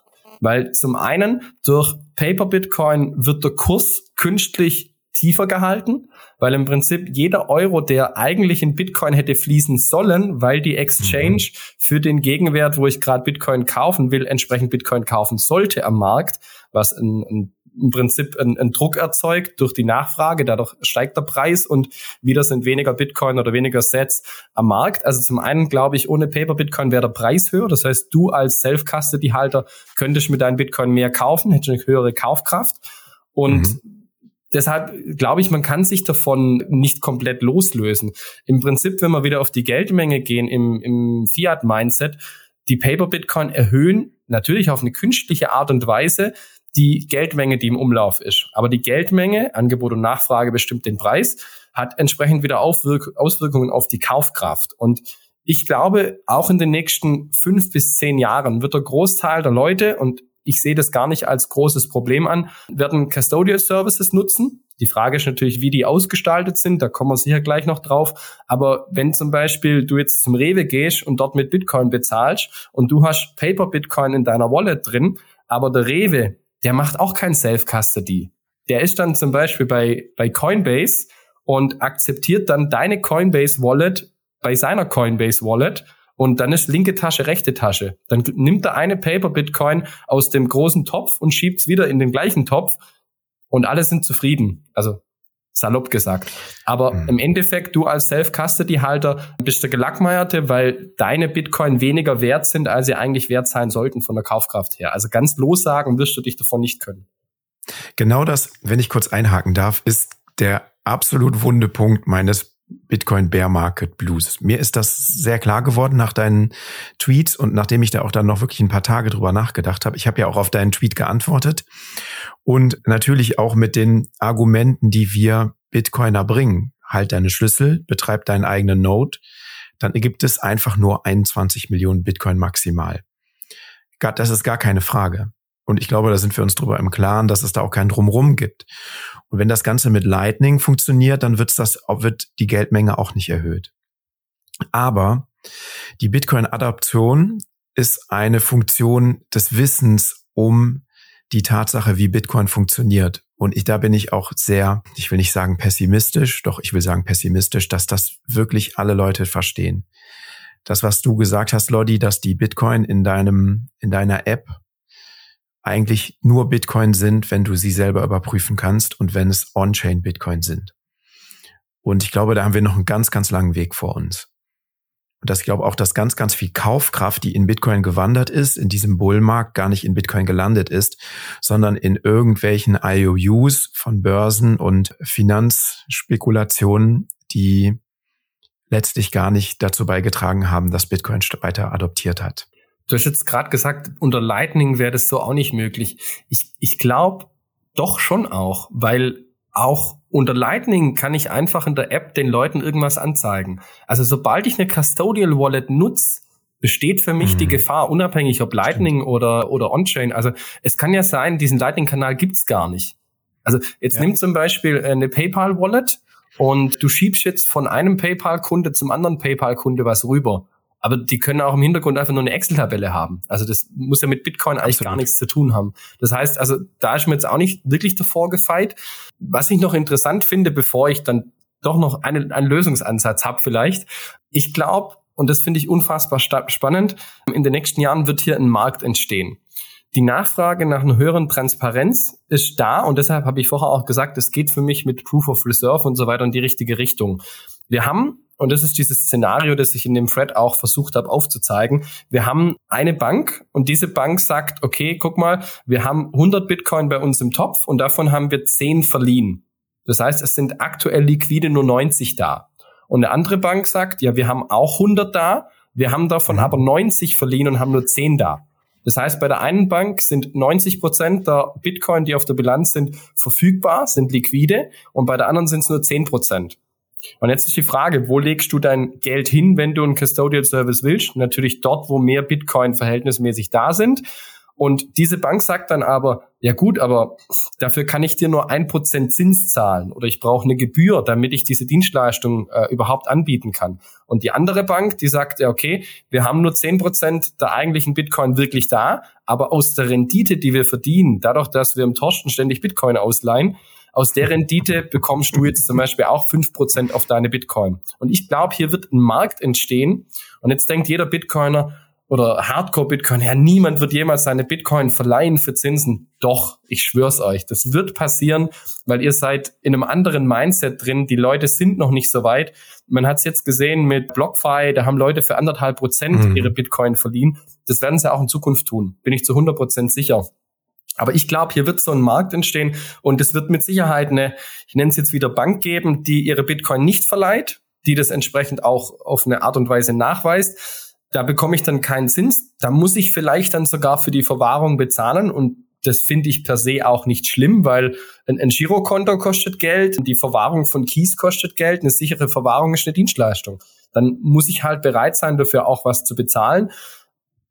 Weil zum einen durch Paper Bitcoin wird der Kurs künstlich tiefer gehalten, weil im Prinzip jeder Euro, der eigentlich in Bitcoin hätte fließen sollen, weil die Exchange mhm. für den Gegenwert, wo ich gerade Bitcoin kaufen will, entsprechend Bitcoin kaufen sollte am Markt, was ein, ein im Prinzip einen, einen Druck erzeugt durch die Nachfrage, dadurch steigt der Preis und wieder sind weniger Bitcoin oder weniger Sets am Markt. Also zum einen glaube ich, ohne Paper Bitcoin wäre der Preis höher. Das heißt, du als Self-Custody-Halter könntest mit deinem Bitcoin mehr kaufen, hättest eine höhere Kaufkraft. Und mhm. Deshalb glaube ich, man kann sich davon nicht komplett loslösen. Im Prinzip, wenn wir wieder auf die Geldmenge gehen im, im Fiat-Mindset, die Paper Bitcoin erhöhen natürlich auf eine künstliche Art und Weise die Geldmenge, die im Umlauf ist. Aber die Geldmenge, Angebot und Nachfrage bestimmt den Preis, hat entsprechend wieder Aufwirk Auswirkungen auf die Kaufkraft. Und ich glaube, auch in den nächsten fünf bis zehn Jahren wird der Großteil der Leute, und ich sehe das gar nicht als großes Problem an, werden Custodial Services nutzen. Die Frage ist natürlich, wie die ausgestaltet sind. Da kommen wir sicher gleich noch drauf. Aber wenn zum Beispiel du jetzt zum Rewe gehst und dort mit Bitcoin bezahlst und du hast Paper Bitcoin in deiner Wallet drin, aber der Rewe der macht auch kein Self-Custody. Der ist dann zum Beispiel bei, bei Coinbase und akzeptiert dann deine Coinbase Wallet bei seiner Coinbase Wallet und dann ist linke Tasche, rechte Tasche. Dann nimmt er eine Paper Bitcoin aus dem großen Topf und schiebt's wieder in den gleichen Topf und alle sind zufrieden. Also salopp gesagt. Aber mhm. im Endeffekt, du als Self-Custody-Halter bist der Gelackmeierte, weil deine Bitcoin weniger wert sind, als sie eigentlich wert sein sollten von der Kaufkraft her. Also ganz lossagen wirst du dich davon nicht können. Genau das, wenn ich kurz einhaken darf, ist der absolut wunde Punkt meines Bitcoin Bear Market Blues. Mir ist das sehr klar geworden nach deinen Tweets und nachdem ich da auch dann noch wirklich ein paar Tage drüber nachgedacht habe. Ich habe ja auch auf deinen Tweet geantwortet und natürlich auch mit den Argumenten, die wir Bitcoiner bringen. Halt deine Schlüssel, betreib deinen eigenen Node, dann ergibt es einfach nur 21 Millionen Bitcoin maximal. Das ist gar keine Frage. Und ich glaube, da sind wir uns drüber im Klaren, dass es da auch kein Drumrum gibt. Und wenn das Ganze mit Lightning funktioniert, dann wird's das, wird die Geldmenge auch nicht erhöht. Aber die Bitcoin-Adaption ist eine Funktion des Wissens um die Tatsache, wie Bitcoin funktioniert. Und ich, da bin ich auch sehr, ich will nicht sagen pessimistisch, doch ich will sagen pessimistisch, dass das wirklich alle Leute verstehen. Das, was du gesagt hast, Lodi, dass die Bitcoin in deinem, in deiner App eigentlich nur Bitcoin sind, wenn du sie selber überprüfen kannst und wenn es On-Chain Bitcoin sind. Und ich glaube, da haben wir noch einen ganz, ganz langen Weg vor uns. Und dass ich glaube auch, dass ganz, ganz viel Kaufkraft, die in Bitcoin gewandert ist, in diesem Bullmarkt gar nicht in Bitcoin gelandet ist, sondern in irgendwelchen IOUs von Börsen und Finanzspekulationen, die letztlich gar nicht dazu beigetragen haben, dass Bitcoin weiter adoptiert hat. Du hast jetzt gerade gesagt, unter Lightning wäre das so auch nicht möglich. Ich, ich glaube doch schon auch, weil auch unter Lightning kann ich einfach in der App den Leuten irgendwas anzeigen. Also sobald ich eine Custodial Wallet nutze, besteht für mich mhm. die Gefahr, unabhängig ob Lightning Stimmt. oder, oder On-Chain. Also es kann ja sein, diesen Lightning-Kanal gibt's gar nicht. Also jetzt ja. nimm zum Beispiel eine PayPal-Wallet und du schiebst jetzt von einem PayPal-Kunde zum anderen PayPal-Kunde was rüber. Aber die können auch im Hintergrund einfach nur eine Excel-Tabelle haben. Also das muss ja mit Bitcoin eigentlich Absolut. gar nichts zu tun haben. Das heißt, also da ist mir jetzt auch nicht wirklich davor gefeit. Was ich noch interessant finde, bevor ich dann doch noch einen, einen Lösungsansatz habe vielleicht. Ich glaube, und das finde ich unfassbar spannend, in den nächsten Jahren wird hier ein Markt entstehen. Die Nachfrage nach einer höheren Transparenz ist da und deshalb habe ich vorher auch gesagt, es geht für mich mit Proof of Reserve und so weiter in die richtige Richtung. Wir haben und das ist dieses Szenario, das ich in dem Thread auch versucht habe aufzuzeigen. Wir haben eine Bank und diese Bank sagt, okay, guck mal, wir haben 100 Bitcoin bei uns im Topf und davon haben wir 10 verliehen. Das heißt, es sind aktuell liquide nur 90 da. Und eine andere Bank sagt, ja, wir haben auch 100 da, wir haben davon mhm. aber 90 verliehen und haben nur 10 da. Das heißt, bei der einen Bank sind 90 Prozent der Bitcoin, die auf der Bilanz sind, verfügbar, sind liquide und bei der anderen sind es nur 10 Prozent. Und jetzt ist die Frage, wo legst du dein Geld hin, wenn du einen Custodial Service willst? Natürlich dort, wo mehr Bitcoin verhältnismäßig da sind. Und diese Bank sagt dann aber, ja gut, aber dafür kann ich dir nur ein Prozent Zins zahlen oder ich brauche eine Gebühr, damit ich diese Dienstleistung äh, überhaupt anbieten kann. Und die andere Bank, die sagt, ja okay, wir haben nur zehn Prozent der eigentlichen Bitcoin wirklich da, aber aus der Rendite, die wir verdienen, dadurch, dass wir im Torsten ständig Bitcoin ausleihen, aus der Rendite bekommst du jetzt zum Beispiel auch fünf Prozent auf deine Bitcoin. Und ich glaube, hier wird ein Markt entstehen. Und jetzt denkt jeder Bitcoiner, oder Hardcore-Bitcoin, ja, niemand wird jemals seine Bitcoin verleihen für Zinsen. Doch, ich schwör's euch, das wird passieren, weil ihr seid in einem anderen Mindset drin. Die Leute sind noch nicht so weit. Man hat es jetzt gesehen mit BlockFi, da haben Leute für anderthalb Prozent mhm. ihre Bitcoin verliehen. Das werden sie auch in Zukunft tun, bin ich zu 100 Prozent sicher. Aber ich glaube, hier wird so ein Markt entstehen und es wird mit Sicherheit eine, ich nenne es jetzt wieder Bank geben, die ihre Bitcoin nicht verleiht, die das entsprechend auch auf eine Art und Weise nachweist da bekomme ich dann keinen Zins. Da muss ich vielleicht dann sogar für die Verwahrung bezahlen und das finde ich per se auch nicht schlimm, weil ein, ein Girokonto kostet Geld, die Verwahrung von Keys kostet Geld, eine sichere Verwahrung ist eine Dienstleistung. Dann muss ich halt bereit sein, dafür auch was zu bezahlen.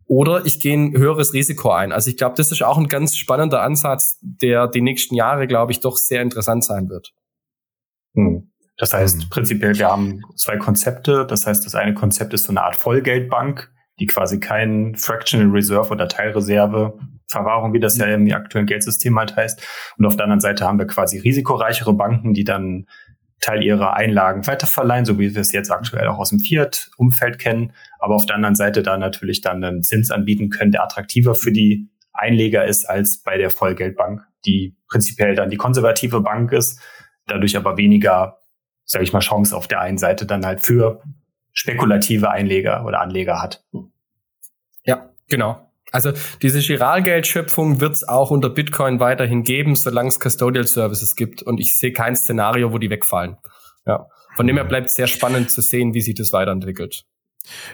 Oder ich gehe ein höheres Risiko ein. Also ich glaube, das ist auch ein ganz spannender Ansatz, der die nächsten Jahre, glaube ich, doch sehr interessant sein wird. Hm. Das heißt, mhm. prinzipiell, wir haben zwei Konzepte. Das heißt, das eine Konzept ist so eine Art Vollgeldbank, die quasi kein Fractional Reserve oder Teilreserve Verwahrung, wie das ja im aktuellen Geldsystem halt heißt. Und auf der anderen Seite haben wir quasi risikoreichere Banken, die dann Teil ihrer Einlagen weiterverleihen, so wie wir es jetzt aktuell auch aus dem Fiat-Umfeld kennen. Aber auf der anderen Seite dann natürlich dann einen Zins anbieten können, der attraktiver für die Einleger ist als bei der Vollgeldbank, die prinzipiell dann die konservative Bank ist, dadurch aber weniger sage ich mal, Chance auf der einen Seite dann halt für spekulative Einleger oder Anleger hat. Ja, genau. Also diese Giralgeldschöpfung wird es auch unter Bitcoin weiterhin geben, solange es Custodial Services gibt. Und ich sehe kein Szenario, wo die wegfallen. Ja. Von dem her bleibt es sehr spannend zu sehen, wie sich das weiterentwickelt.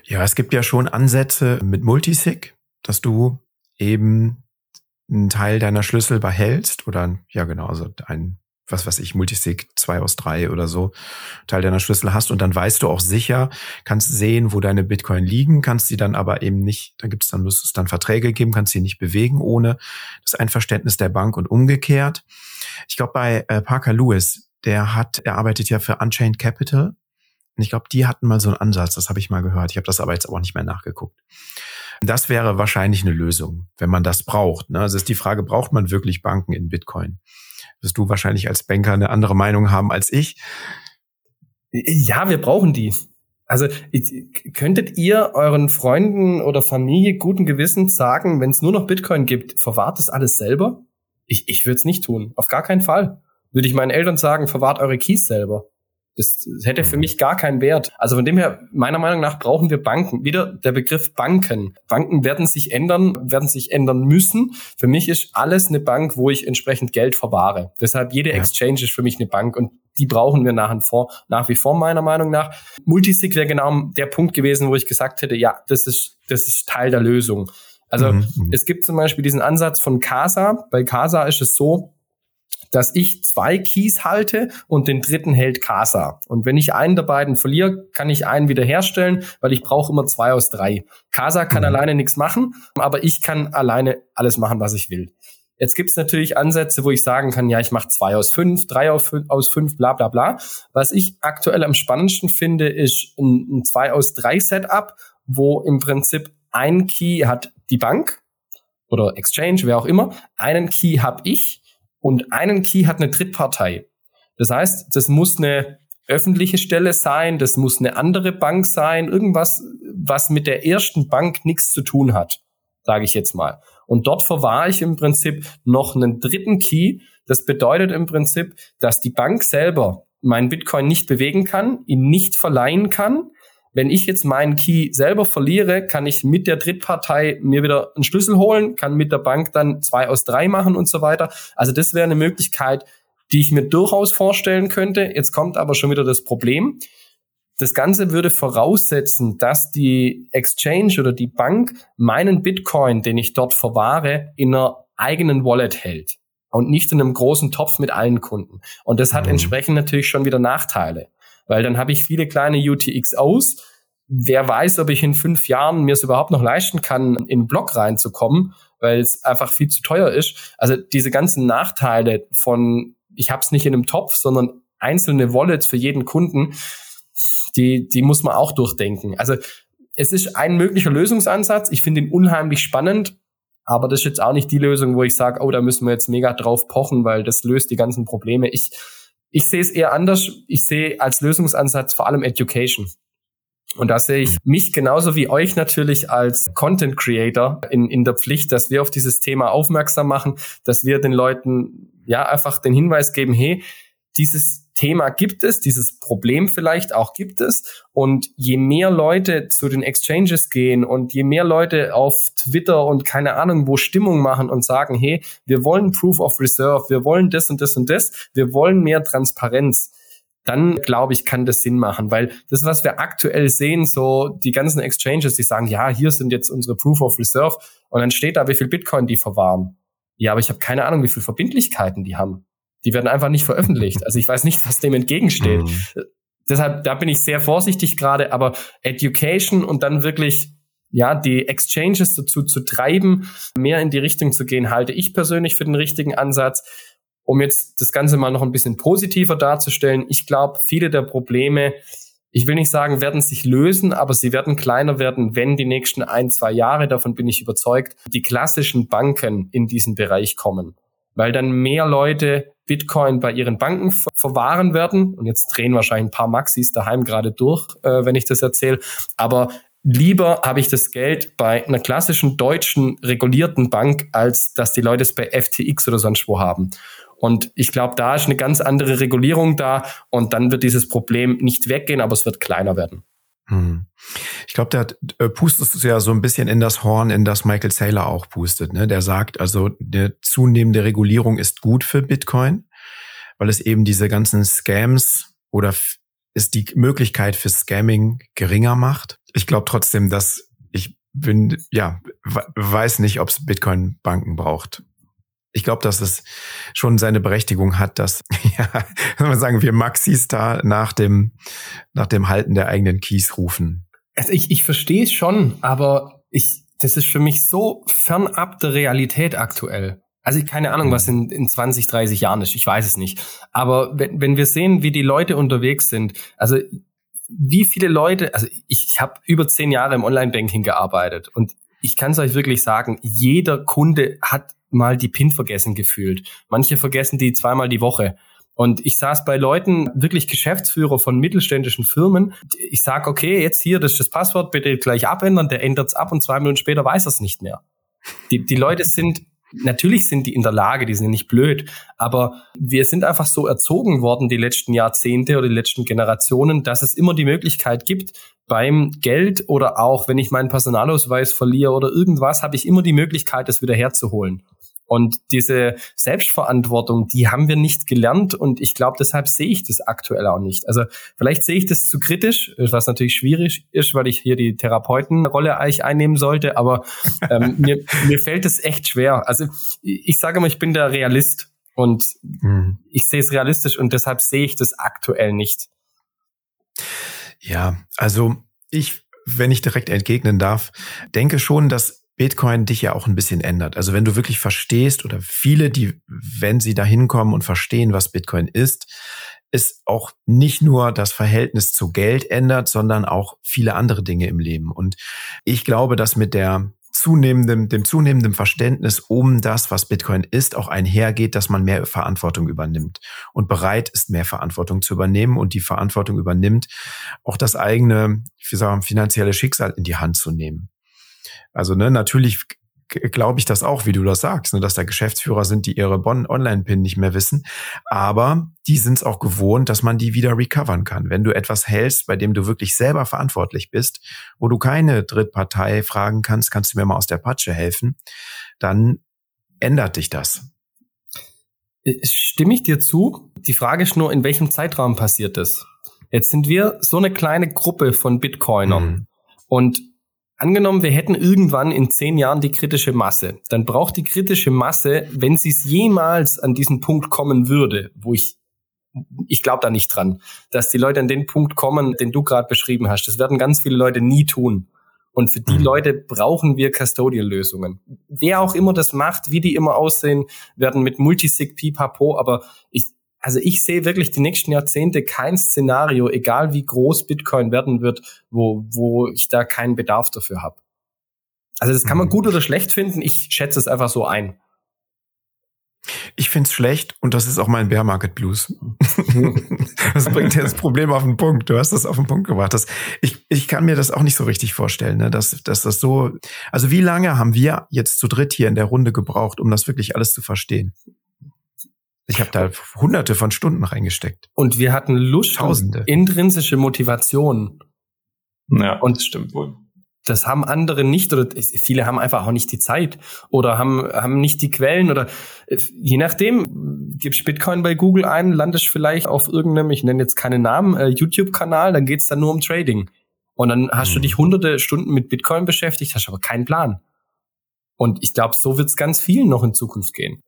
Ja, es gibt ja schon Ansätze mit Multisig, dass du eben einen Teil deiner Schlüssel behältst oder ja genau, also ein was weiß ich, Multisig 2 aus 3 oder so, Teil deiner Schlüssel hast und dann weißt du auch sicher, kannst sehen, wo deine Bitcoin liegen, kannst sie dann aber eben nicht, da gibt es dann, muss es dann Verträge geben, kannst sie nicht bewegen ohne das Einverständnis der Bank und umgekehrt. Ich glaube, bei äh, Parker Lewis, der hat, er arbeitet ja für Unchained Capital und ich glaube, die hatten mal so einen Ansatz, das habe ich mal gehört. Ich habe das aber jetzt auch nicht mehr nachgeguckt. Das wäre wahrscheinlich eine Lösung, wenn man das braucht. Ne? Also ist die Frage, braucht man wirklich Banken in Bitcoin? Wirst du wahrscheinlich als Banker eine andere Meinung haben als ich. Ja, wir brauchen die. Also könntet ihr euren Freunden oder Familie guten Gewissens sagen, wenn es nur noch Bitcoin gibt, verwahrt das alles selber? Ich, ich würde es nicht tun. Auf gar keinen Fall. Würde ich meinen Eltern sagen, verwahrt eure Keys selber. Das hätte für mhm. mich gar keinen Wert. Also von dem her, meiner Meinung nach brauchen wir Banken. Wieder der Begriff Banken. Banken werden sich ändern, werden sich ändern müssen. Für mich ist alles eine Bank, wo ich entsprechend Geld verwahre. Deshalb jede ja. Exchange ist für mich eine Bank und die brauchen wir nach, und vor, nach wie vor meiner Meinung nach. Multisig wäre genau der Punkt gewesen, wo ich gesagt hätte, ja, das ist, das ist Teil der Lösung. Also mhm. mhm. es gibt zum Beispiel diesen Ansatz von Casa. Bei Casa ist es so, dass ich zwei Keys halte und den dritten hält Casa. Und wenn ich einen der beiden verliere, kann ich einen wiederherstellen, weil ich brauche immer zwei aus drei. Casa kann mhm. alleine nichts machen, aber ich kann alleine alles machen, was ich will. Jetzt gibt es natürlich Ansätze, wo ich sagen kann, ja, ich mache zwei aus fünf, drei aus fünf, aus fünf, bla bla bla. Was ich aktuell am spannendsten finde, ist ein, ein zwei aus drei Setup, wo im Prinzip ein Key hat die Bank oder Exchange, wer auch immer, einen Key habe ich und einen Key hat eine Drittpartei. Das heißt, das muss eine öffentliche Stelle sein, das muss eine andere Bank sein, irgendwas, was mit der ersten Bank nichts zu tun hat, sage ich jetzt mal. Und dort verwahre ich im Prinzip noch einen dritten Key. Das bedeutet im Prinzip, dass die Bank selber meinen Bitcoin nicht bewegen kann, ihn nicht verleihen kann. Wenn ich jetzt meinen Key selber verliere, kann ich mit der Drittpartei mir wieder einen Schlüssel holen, kann mit der Bank dann zwei aus drei machen und so weiter. Also das wäre eine Möglichkeit, die ich mir durchaus vorstellen könnte. Jetzt kommt aber schon wieder das Problem. Das Ganze würde voraussetzen, dass die Exchange oder die Bank meinen Bitcoin, den ich dort verwahre, in einer eigenen Wallet hält und nicht in einem großen Topf mit allen Kunden. Und das hat mhm. entsprechend natürlich schon wieder Nachteile, weil dann habe ich viele kleine UTXOs. Wer weiß, ob ich in fünf Jahren mir es überhaupt noch leisten kann, in einen Block reinzukommen, weil es einfach viel zu teuer ist. Also diese ganzen Nachteile von, ich habe es nicht in einem Topf, sondern einzelne Wallets für jeden Kunden, die, die muss man auch durchdenken. Also es ist ein möglicher Lösungsansatz. Ich finde ihn unheimlich spannend, aber das ist jetzt auch nicht die Lösung, wo ich sage, oh, da müssen wir jetzt mega drauf pochen, weil das löst die ganzen Probleme. Ich, ich sehe es eher anders. Ich sehe als Lösungsansatz vor allem Education. Und da sehe ich mich genauso wie euch natürlich als Content Creator in, in der Pflicht, dass wir auf dieses Thema aufmerksam machen, dass wir den Leuten ja einfach den Hinweis geben, hey, dieses Thema gibt es, dieses Problem vielleicht auch gibt es. Und je mehr Leute zu den Exchanges gehen und je mehr Leute auf Twitter und keine Ahnung wo Stimmung machen und sagen, hey, wir wollen Proof of Reserve, wir wollen das und das und das, wir wollen mehr Transparenz, dann glaube ich, kann das Sinn machen, weil das, was wir aktuell sehen, so die ganzen Exchanges, die sagen, ja, hier sind jetzt unsere Proof of Reserve und dann steht da, wie viel Bitcoin die verwahren. Ja, aber ich habe keine Ahnung, wie viel Verbindlichkeiten die haben. Die werden einfach nicht veröffentlicht. Also ich weiß nicht, was dem entgegensteht. Mhm. Deshalb, da bin ich sehr vorsichtig gerade, aber Education und dann wirklich ja, die Exchanges dazu zu treiben, mehr in die Richtung zu gehen, halte ich persönlich für den richtigen Ansatz. Um jetzt das Ganze mal noch ein bisschen positiver darzustellen, ich glaube, viele der Probleme, ich will nicht sagen, werden sich lösen, aber sie werden kleiner werden, wenn die nächsten ein, zwei Jahre, davon bin ich überzeugt, die klassischen Banken in diesen Bereich kommen. Weil dann mehr Leute Bitcoin bei ihren Banken verwahren werden. Und jetzt drehen wahrscheinlich ein paar Maxis daheim gerade durch, äh, wenn ich das erzähle. Aber lieber habe ich das Geld bei einer klassischen deutschen regulierten Bank, als dass die Leute es bei FTX oder sonst wo haben. Und ich glaube, da ist eine ganz andere Regulierung da und dann wird dieses Problem nicht weggehen, aber es wird kleiner werden. Hm. Ich glaube, der äh, pustet ja so ein bisschen in das Horn, in das Michael Saylor auch pustet. Ne? Der sagt also, eine zunehmende Regulierung ist gut für Bitcoin, weil es eben diese ganzen Scams oder ist die Möglichkeit für Scamming geringer macht. Ich glaube trotzdem, dass ich bin, ja, weiß nicht, ob es Bitcoin-Banken braucht ich glaube, dass es schon seine Berechtigung hat, dass, [LAUGHS] ja, wenn man sagen, wir Maxis da nach dem, nach dem Halten der eigenen Keys rufen. Also ich, ich verstehe es schon, aber ich, das ist für mich so fernab der Realität aktuell. Also ich keine Ahnung, was in, in 20, 30 Jahren ist. Ich weiß es nicht. Aber wenn, wenn wir sehen, wie die Leute unterwegs sind, also wie viele Leute, also ich, ich habe über zehn Jahre im Online-Banking gearbeitet und ich kann es euch wirklich sagen, jeder Kunde hat mal die PIN vergessen gefühlt. Manche vergessen die zweimal die Woche. Und ich saß bei Leuten, wirklich Geschäftsführer von mittelständischen Firmen. Ich sag, okay, jetzt hier, das ist das Passwort, bitte gleich abändern. Der ändert es ab und zwei Minuten später weiß er es nicht mehr. Die, die Leute sind, natürlich sind die in der Lage, die sind nicht blöd, aber wir sind einfach so erzogen worden die letzten Jahrzehnte oder die letzten Generationen, dass es immer die Möglichkeit gibt, beim Geld oder auch, wenn ich meinen Personalausweis verliere oder irgendwas, habe ich immer die Möglichkeit, das wieder herzuholen. Und diese Selbstverantwortung, die haben wir nicht gelernt und ich glaube, deshalb sehe ich das aktuell auch nicht. Also vielleicht sehe ich das zu kritisch, was natürlich schwierig ist, weil ich hier die Therapeutenrolle eigentlich einnehmen sollte, aber [LAUGHS] ähm, mir, mir fällt es echt schwer. Also ich, sage mal, ich bin der Realist und mhm. ich sehe es realistisch und deshalb sehe ich das aktuell nicht. Ja, also ich, wenn ich direkt entgegnen darf, denke schon, dass Bitcoin dich ja auch ein bisschen ändert. Also wenn du wirklich verstehst oder viele, die, wenn sie da hinkommen und verstehen, was Bitcoin ist, ist auch nicht nur das Verhältnis zu Geld ändert, sondern auch viele andere Dinge im Leben. Und ich glaube, dass mit der zunehmendem, dem zunehmenden Verständnis um das, was Bitcoin ist, auch einhergeht, dass man mehr Verantwortung übernimmt und bereit ist, mehr Verantwortung zu übernehmen und die Verantwortung übernimmt, auch das eigene, wie sagen, finanzielle Schicksal in die Hand zu nehmen. Also ne, natürlich glaube ich das auch, wie du das sagst, ne, dass da Geschäftsführer sind, die ihre Bon-Online-Pin nicht mehr wissen. Aber die sind es auch gewohnt, dass man die wieder recovern kann. Wenn du etwas hältst, bei dem du wirklich selber verantwortlich bist, wo du keine Drittpartei fragen kannst, kannst du mir mal aus der Patsche helfen, dann ändert dich das. Äh, stimme ich dir zu? Die Frage ist nur, in welchem Zeitraum passiert das? Jetzt sind wir so eine kleine Gruppe von Bitcoinern. Mhm. Und Angenommen, wir hätten irgendwann in zehn Jahren die kritische Masse, dann braucht die kritische Masse, wenn sie es jemals an diesen Punkt kommen würde, wo ich ich glaube da nicht dran, dass die Leute an den Punkt kommen, den du gerade beschrieben hast. Das werden ganz viele Leute nie tun. Und für die mhm. Leute brauchen wir Custodial-Lösungen. Wer auch immer das macht, wie die immer aussehen, werden mit Multisig, Pipapo, aber ich, also ich sehe wirklich die nächsten Jahrzehnte kein Szenario, egal wie groß Bitcoin werden wird, wo, wo ich da keinen Bedarf dafür habe. Also das kann man mhm. gut oder schlecht finden. Ich schätze es einfach so ein. Ich find's schlecht und das ist auch mein Bear Market Blues. [LAUGHS] das bringt ja das Problem auf den Punkt. Du hast das auf den Punkt gebracht. Das, ich, ich kann mir das auch nicht so richtig vorstellen, ne? dass, dass das so. Also wie lange haben wir jetzt zu dritt hier in der Runde gebraucht, um das wirklich alles zu verstehen? Ich habe da hunderte von Stunden reingesteckt. Und wir hatten Lust Tausende. und intrinsische Motivation. Ja, und das stimmt wohl. Das haben andere nicht oder viele haben einfach auch nicht die Zeit oder haben, haben nicht die Quellen oder äh, je nachdem, gibst Bitcoin bei Google ein, landest vielleicht auf irgendeinem, ich nenne jetzt keinen Namen, äh, YouTube-Kanal, dann geht's dann nur um Trading. Und dann hast mhm. du dich hunderte Stunden mit Bitcoin beschäftigt, hast aber keinen Plan. Und ich glaube, so wird's ganz vielen noch in Zukunft gehen.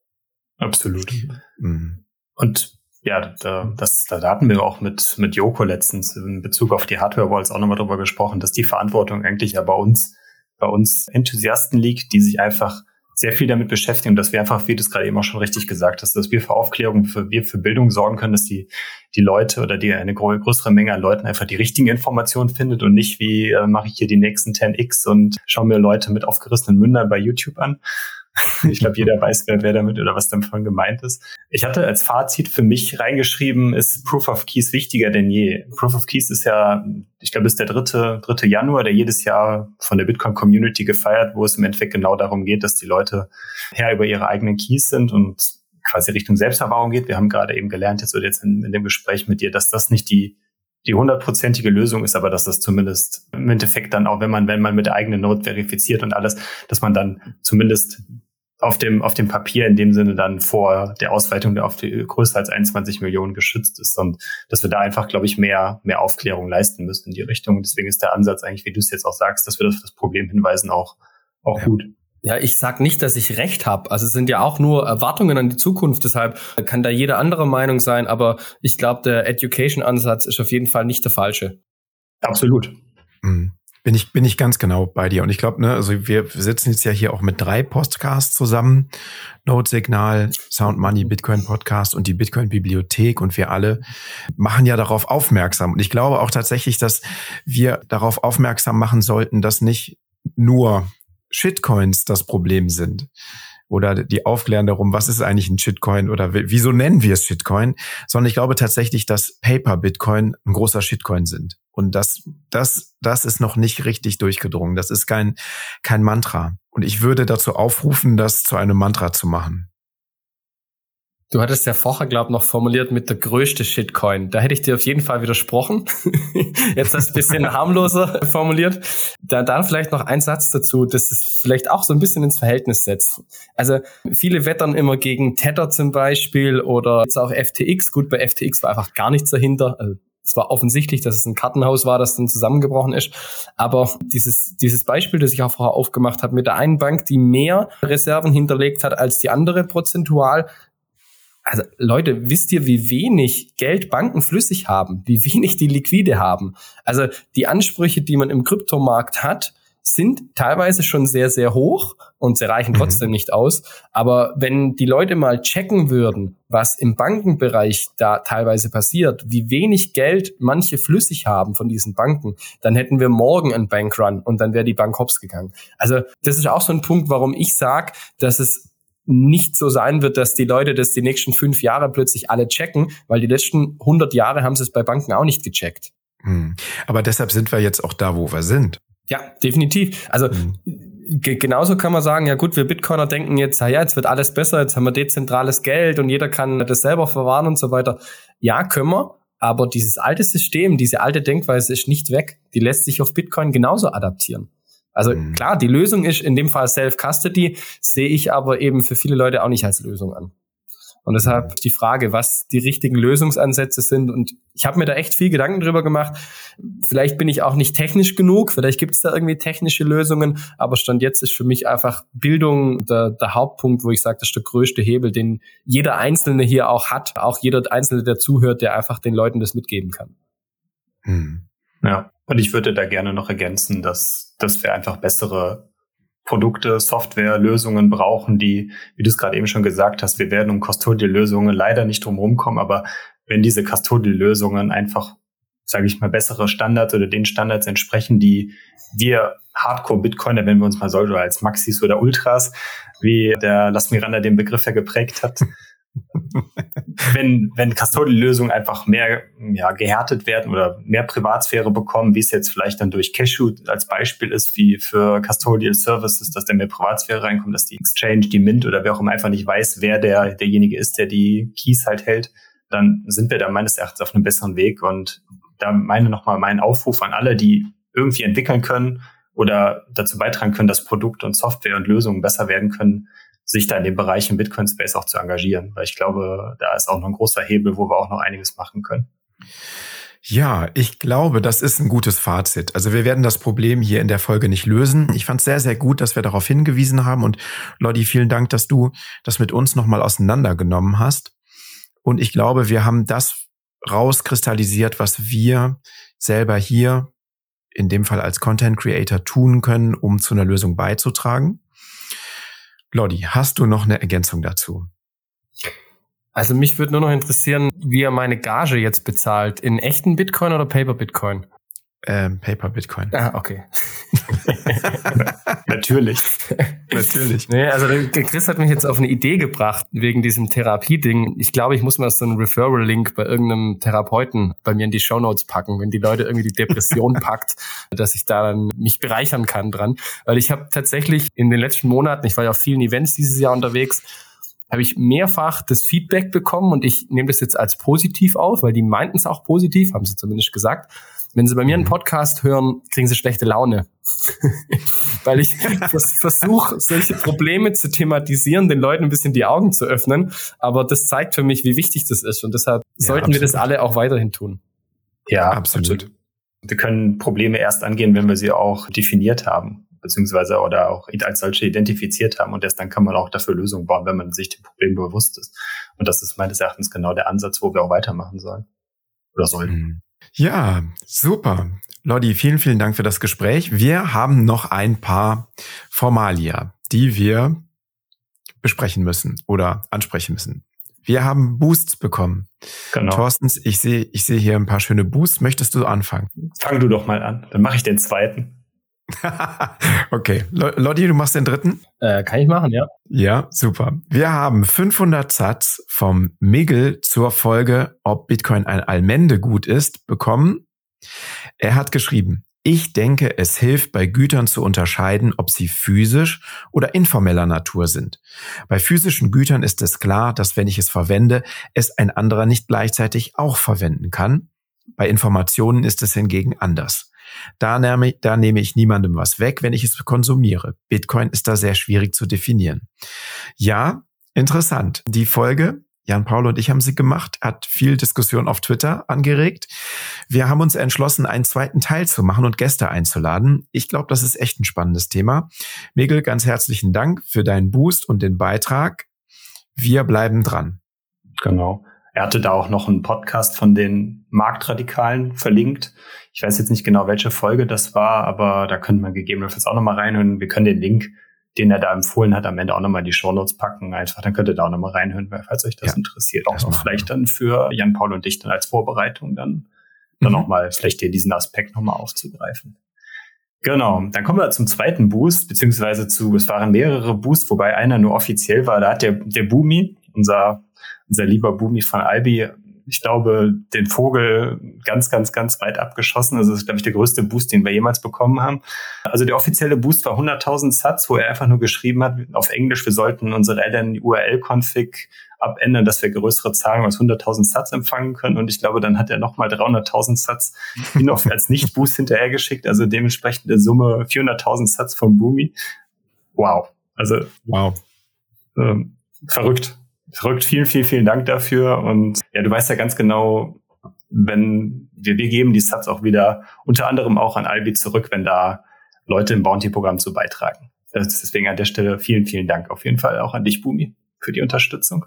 Absolut. Mhm. Und ja, da, das, da hatten wir auch mit, mit Joko letztens in Bezug auf die Hardware-Walls auch nochmal drüber gesprochen, dass die Verantwortung eigentlich ja bei uns, bei uns Enthusiasten liegt, die sich einfach sehr viel damit beschäftigen, dass wir einfach, wie du es gerade eben auch schon richtig gesagt hast, dass wir für Aufklärung, für, wir für Bildung sorgen können, dass die, die Leute oder die eine größere Menge an Leuten einfach die richtigen Informationen findet und nicht wie äh, mache ich hier die nächsten 10x und schaue mir Leute mit aufgerissenen Mündern bei YouTube an, [LAUGHS] ich glaube, jeder weiß, wer, wer damit oder was davon gemeint ist. Ich hatte als Fazit für mich reingeschrieben, ist Proof of Keys wichtiger denn je. Proof of Keys ist ja, ich glaube, ist der dritte, dritte Januar, der jedes Jahr von der Bitcoin Community gefeiert, wo es im Endeffekt genau darum geht, dass die Leute Herr über ihre eigenen Keys sind und quasi Richtung Selbsterfahrung geht. Wir haben gerade eben gelernt, jetzt oder jetzt in, in dem Gespräch mit dir, dass das nicht die die hundertprozentige Lösung ist aber, dass das zumindest im Endeffekt dann auch, wenn man, wenn man mit der eigenen Note verifiziert und alles, dass man dann zumindest auf dem, auf dem Papier in dem Sinne dann vor der Ausweitung auf die größer als 21 Millionen geschützt ist und dass wir da einfach, glaube ich, mehr, mehr Aufklärung leisten müssen in die Richtung. Und deswegen ist der Ansatz eigentlich, wie du es jetzt auch sagst, dass wir das, das Problem hinweisen, auch, auch ja. gut. Ja, ich sag nicht, dass ich recht habe. Also es sind ja auch nur Erwartungen an die Zukunft. Deshalb kann da jeder andere Meinung sein. Aber ich glaube, der Education-Ansatz ist auf jeden Fall nicht der falsche. Absolut. Mhm. Bin ich, bin ich ganz genau bei dir. Und ich glaube, ne, also wir sitzen jetzt ja hier auch mit drei Podcasts zusammen. Node Signal, Sound Money, Bitcoin Podcast und die Bitcoin Bibliothek. Und wir alle machen ja darauf aufmerksam. Und ich glaube auch tatsächlich, dass wir darauf aufmerksam machen sollten, dass nicht nur Shitcoins das Problem sind oder die Aufklären darum, was ist eigentlich ein Shitcoin oder wieso nennen wir es Shitcoin, sondern ich glaube tatsächlich, dass Paper Bitcoin ein großer Shitcoin sind. Und das, das, das ist noch nicht richtig durchgedrungen. Das ist kein, kein Mantra. Und ich würde dazu aufrufen, das zu einem Mantra zu machen. Du hattest ja vorher, glaube ich, noch formuliert mit der größte Shitcoin. Da hätte ich dir auf jeden Fall widersprochen. [LAUGHS] Jetzt hast du ein bisschen harmloser [LAUGHS] formuliert. Da, dann vielleicht noch ein Satz dazu, das ist vielleicht auch so ein bisschen ins Verhältnis setzt. Also viele wettern immer gegen Tether zum Beispiel oder jetzt auch FTX. Gut, bei FTX war einfach gar nichts dahinter. Also, es war offensichtlich, dass es ein Kartenhaus war, das dann zusammengebrochen ist. Aber dieses, dieses Beispiel, das ich auch vorher aufgemacht habe, mit der einen Bank, die mehr Reserven hinterlegt hat als die andere prozentual, also Leute, wisst ihr, wie wenig Geld Banken flüssig haben, wie wenig die liquide haben? Also die Ansprüche, die man im Kryptomarkt hat, sind teilweise schon sehr, sehr hoch und sie reichen mhm. trotzdem nicht aus. Aber wenn die Leute mal checken würden, was im Bankenbereich da teilweise passiert, wie wenig Geld manche flüssig haben von diesen Banken, dann hätten wir morgen einen Bankrun und dann wäre die Bank hops gegangen. Also das ist auch so ein Punkt, warum ich sage, dass es nicht so sein wird, dass die Leute das die nächsten fünf Jahre plötzlich alle checken, weil die letzten 100 Jahre haben sie es bei Banken auch nicht gecheckt. Hm. Aber deshalb sind wir jetzt auch da, wo wir sind. Ja, definitiv. Also hm. genauso kann man sagen, ja gut, wir Bitcoiner denken jetzt, ja, jetzt wird alles besser, jetzt haben wir dezentrales Geld und jeder kann das selber verwahren und so weiter. Ja, können wir, aber dieses alte System, diese alte Denkweise ist nicht weg. Die lässt sich auf Bitcoin genauso adaptieren. Also mhm. klar, die Lösung ist in dem Fall Self-Custody, sehe ich aber eben für viele Leute auch nicht als Lösung an. Und deshalb die Frage, was die richtigen Lösungsansätze sind. Und ich habe mir da echt viel Gedanken drüber gemacht. Vielleicht bin ich auch nicht technisch genug, vielleicht gibt es da irgendwie technische Lösungen, aber Stand jetzt ist für mich einfach Bildung der, der Hauptpunkt, wo ich sage, das ist der größte Hebel, den jeder Einzelne hier auch hat, auch jeder Einzelne, der zuhört, der einfach den Leuten das mitgeben kann. Hm. Ja, und ich würde da gerne noch ergänzen, dass, dass wir einfach bessere Produkte, Software, Lösungen brauchen, die, wie du es gerade eben schon gesagt hast, wir werden um Custodial-Lösungen leider nicht drum kommen, aber wenn diese Custodial-Lösungen einfach, sage ich mal, bessere Standards oder den Standards entsprechen, die wir Hardcore-Bitcoiner, wenn wir uns mal so als Maxis oder Ultras, wie der Las Miranda den Begriff ja geprägt hat, [LAUGHS] [LAUGHS] wenn, wenn Custodial-Lösungen einfach mehr ja, gehärtet werden oder mehr Privatsphäre bekommen, wie es jetzt vielleicht dann durch Cashew als Beispiel ist, wie für Custodial Services, dass da mehr Privatsphäre reinkommt, dass die Exchange, die Mint oder wer auch immer einfach nicht weiß, wer der, derjenige ist, der die Keys halt hält, dann sind wir da meines Erachtens auf einem besseren Weg. Und da meine nochmal mein Aufruf an alle, die irgendwie entwickeln können oder dazu beitragen können, dass Produkt und Software und Lösungen besser werden können, sich da in dem Bereich im Bitcoin Space auch zu engagieren, weil ich glaube, da ist auch noch ein großer Hebel, wo wir auch noch einiges machen können. Ja, ich glaube, das ist ein gutes Fazit. Also wir werden das Problem hier in der Folge nicht lösen. Ich fand es sehr, sehr gut, dass wir darauf hingewiesen haben. Und Lodi, vielen Dank, dass du das mit uns nochmal auseinandergenommen hast. Und ich glaube, wir haben das rauskristallisiert, was wir selber hier in dem Fall als Content Creator tun können, um zu einer Lösung beizutragen. Lodi, hast du noch eine Ergänzung dazu? Also mich würde nur noch interessieren, wie er meine Gage jetzt bezahlt. In echten Bitcoin oder Paper Bitcoin? Ähm, Paper Bitcoin. Ah, okay. [LAUGHS] Natürlich. Natürlich. Nee, also Chris hat mich jetzt auf eine Idee gebracht wegen diesem Therapie-Ding. Ich glaube, ich muss mal so einen Referral-Link bei irgendeinem Therapeuten bei mir in die Show Notes packen, wenn die Leute irgendwie die Depression [LAUGHS] packt, dass ich da dann mich bereichern kann dran. Weil ich habe tatsächlich in den letzten Monaten, ich war ja auf vielen Events dieses Jahr unterwegs, habe ich mehrfach das Feedback bekommen und ich nehme das jetzt als positiv auf, weil die meinten es auch positiv, haben sie zumindest gesagt wenn Sie bei mir einen mhm. Podcast hören, kriegen Sie schlechte Laune. [LAUGHS] Weil ich versuche, solche Probleme zu thematisieren, den Leuten ein bisschen die Augen zu öffnen. Aber das zeigt für mich, wie wichtig das ist. Und deshalb ja, sollten absolut. wir das alle auch weiterhin tun. Ja, absolut. Wir können Probleme erst angehen, wenn wir sie auch definiert haben beziehungsweise oder auch als solche identifiziert haben und erst dann kann man auch dafür Lösungen bauen, wenn man sich dem Problem bewusst ist. Und das ist meines Erachtens genau der Ansatz, wo wir auch weitermachen sollen oder sollten. Ja, super. Lodi, vielen, vielen Dank für das Gespräch. Wir haben noch ein paar Formalia, die wir besprechen müssen oder ansprechen müssen. Wir haben Boosts bekommen. Genau. Thorstens, ich sehe ich sehe hier ein paar schöne Boosts. Möchtest du anfangen? Fang du doch mal an. Dann mache ich den zweiten. [LAUGHS] okay. Lodi, du machst den dritten? Äh, kann ich machen, ja. Ja, super. Wir haben 500 Satz vom Migel zur Folge, ob Bitcoin ein Allmendegut ist, bekommen. Er hat geschrieben, ich denke, es hilft bei Gütern zu unterscheiden, ob sie physisch oder informeller Natur sind. Bei physischen Gütern ist es klar, dass wenn ich es verwende, es ein anderer nicht gleichzeitig auch verwenden kann. Bei Informationen ist es hingegen anders. Da nehme, da nehme ich niemandem was weg, wenn ich es konsumiere. Bitcoin ist da sehr schwierig zu definieren. Ja, interessant. Die Folge, Jan Paul und ich haben sie gemacht, hat viel Diskussion auf Twitter angeregt. Wir haben uns entschlossen, einen zweiten Teil zu machen und Gäste einzuladen. Ich glaube, das ist echt ein spannendes Thema. Miguel, ganz herzlichen Dank für deinen Boost und den Beitrag. Wir bleiben dran. Genau. Er hatte da auch noch einen Podcast von den Marktradikalen verlinkt. Ich weiß jetzt nicht genau, welche Folge das war, aber da könnte man gegebenenfalls auch nochmal reinhören. Wir können den Link, den er da empfohlen hat, am Ende auch nochmal in die Shownotes packen. Einfach, dann könnt ihr da auch nochmal reinhören, falls euch das ja, interessiert. Auch das vielleicht dann für Jan Paul und dich dann als Vorbereitung dann, mhm. dann nochmal vielleicht dir diesen Aspekt nochmal aufzugreifen. Genau, dann kommen wir zum zweiten Boost, beziehungsweise zu, es waren mehrere Boosts, wobei einer nur offiziell war. Da hat der, der Boomi, unser unser lieber Bumi von Albi ich glaube, den Vogel ganz, ganz, ganz weit abgeschossen. Also das ist, glaube ich, der größte Boost, den wir jemals bekommen haben. Also der offizielle Boost war 100.000 Satz, wo er einfach nur geschrieben hat, auf Englisch, wir sollten unsere LN-URL-Config abändern, dass wir größere Zahlen als 100.000 Satz empfangen können. Und ich glaube, dann hat er nochmal 300.000 Satz [LAUGHS] noch als Nicht-Boost hinterhergeschickt. Also dementsprechend eine Summe 400.000 Satz vom Boomi. Wow. Also wow. Ähm, verrückt. Verrückt. Vielen, vielen, vielen Dank dafür. Und ja, du weißt ja ganz genau, wenn wir, wir geben die Satz auch wieder unter anderem auch an Albi zurück, wenn da Leute im Bounty-Programm zu beitragen. Deswegen an der Stelle vielen, vielen Dank auf jeden Fall auch an dich, Bumi, für die Unterstützung.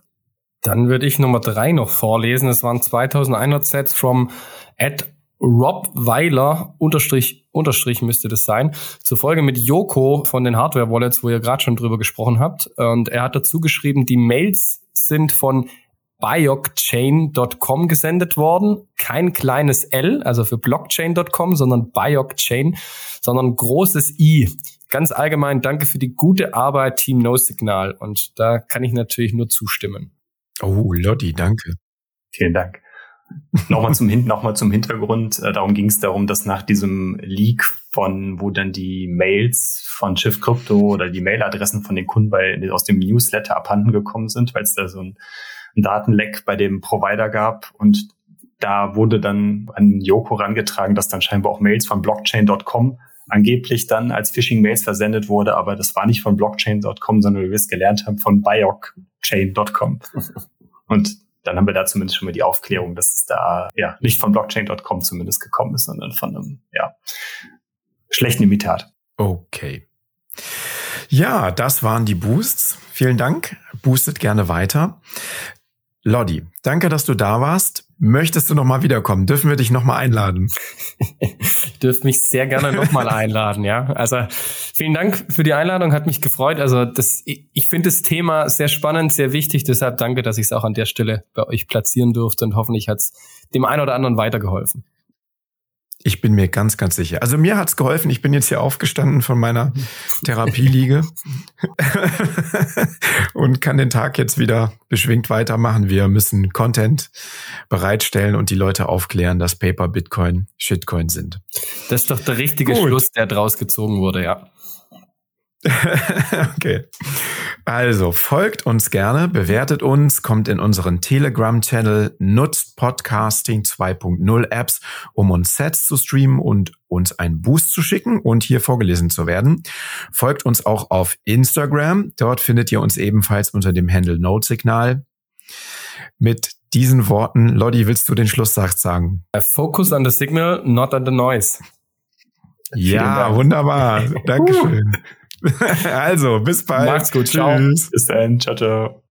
Dann würde ich Nummer drei noch vorlesen. Es waren 2100 Sets from at Rob Weiler, Unterstrich, Unterstrich müsste das sein, zur Folge mit Yoko von den Hardware Wallets, wo ihr gerade schon drüber gesprochen habt. Und er hat dazu geschrieben, die Mails sind von biocchain.com gesendet worden. Kein kleines L, also für blockchain.com, sondern biocchain, sondern großes I. Ganz allgemein danke für die gute Arbeit, Team No Signal. Und da kann ich natürlich nur zustimmen. Oh, Lotti, danke. Vielen Dank. nochmal zum, [LAUGHS] noch zum Hintergrund. Äh, darum ging es darum, dass nach diesem Leak von, wo dann die Mails von Schiff Crypto oder die Mailadressen von den Kunden bei, aus dem Newsletter abhanden gekommen sind, weil es da so ein, ein Datenleck bei dem Provider gab und da wurde dann an Yoko rangetragen, dass dann scheinbar auch Mails von Blockchain.com angeblich dann als Phishing-Mails versendet wurde, aber das war nicht von Blockchain.com, sondern wie wir es gelernt haben, von Biocchain.com. [LAUGHS] Und dann haben wir da zumindest schon mal die Aufklärung, dass es da ja nicht von Blockchain.com zumindest gekommen ist, sondern von einem ja, schlechten Imitat. Okay. Ja, das waren die Boosts. Vielen Dank. Boostet gerne weiter. Lodi, danke, dass du da warst. Möchtest du noch mal wiederkommen? Dürfen wir dich noch mal einladen? ich dürfte mich sehr gerne noch mal [LAUGHS] einladen, ja. Also vielen Dank für die Einladung, hat mich gefreut. Also das, ich, ich finde das Thema sehr spannend, sehr wichtig. Deshalb danke, dass ich es auch an der Stelle bei euch platzieren durfte und hoffentlich hat es dem einen oder anderen weitergeholfen. Ich bin mir ganz, ganz sicher. Also mir hat's geholfen. Ich bin jetzt hier aufgestanden von meiner Therapieliege [LAUGHS] und kann den Tag jetzt wieder beschwingt weitermachen. Wir müssen Content bereitstellen und die Leute aufklären, dass Paper, Bitcoin, Shitcoin sind. Das ist doch der richtige Gut. Schluss, der draus gezogen wurde, ja. [LAUGHS] okay. Also folgt uns gerne, bewertet uns, kommt in unseren Telegram-Channel, nutzt Podcasting 2.0 Apps, um uns Sets zu streamen und uns einen Boost zu schicken und hier vorgelesen zu werden. Folgt uns auch auf Instagram. Dort findet ihr uns ebenfalls unter dem Handle Note-Signal. Mit diesen Worten, Lodi, willst du den Schlusssatz sagen? Focus on the signal, not on the noise. Ja, wunderbar. [LAUGHS] Dankeschön. [LAUGHS] [LAUGHS] also, bis bald. Macht's gut. Ciao. Tschüss. Bis dann. Ciao, ciao.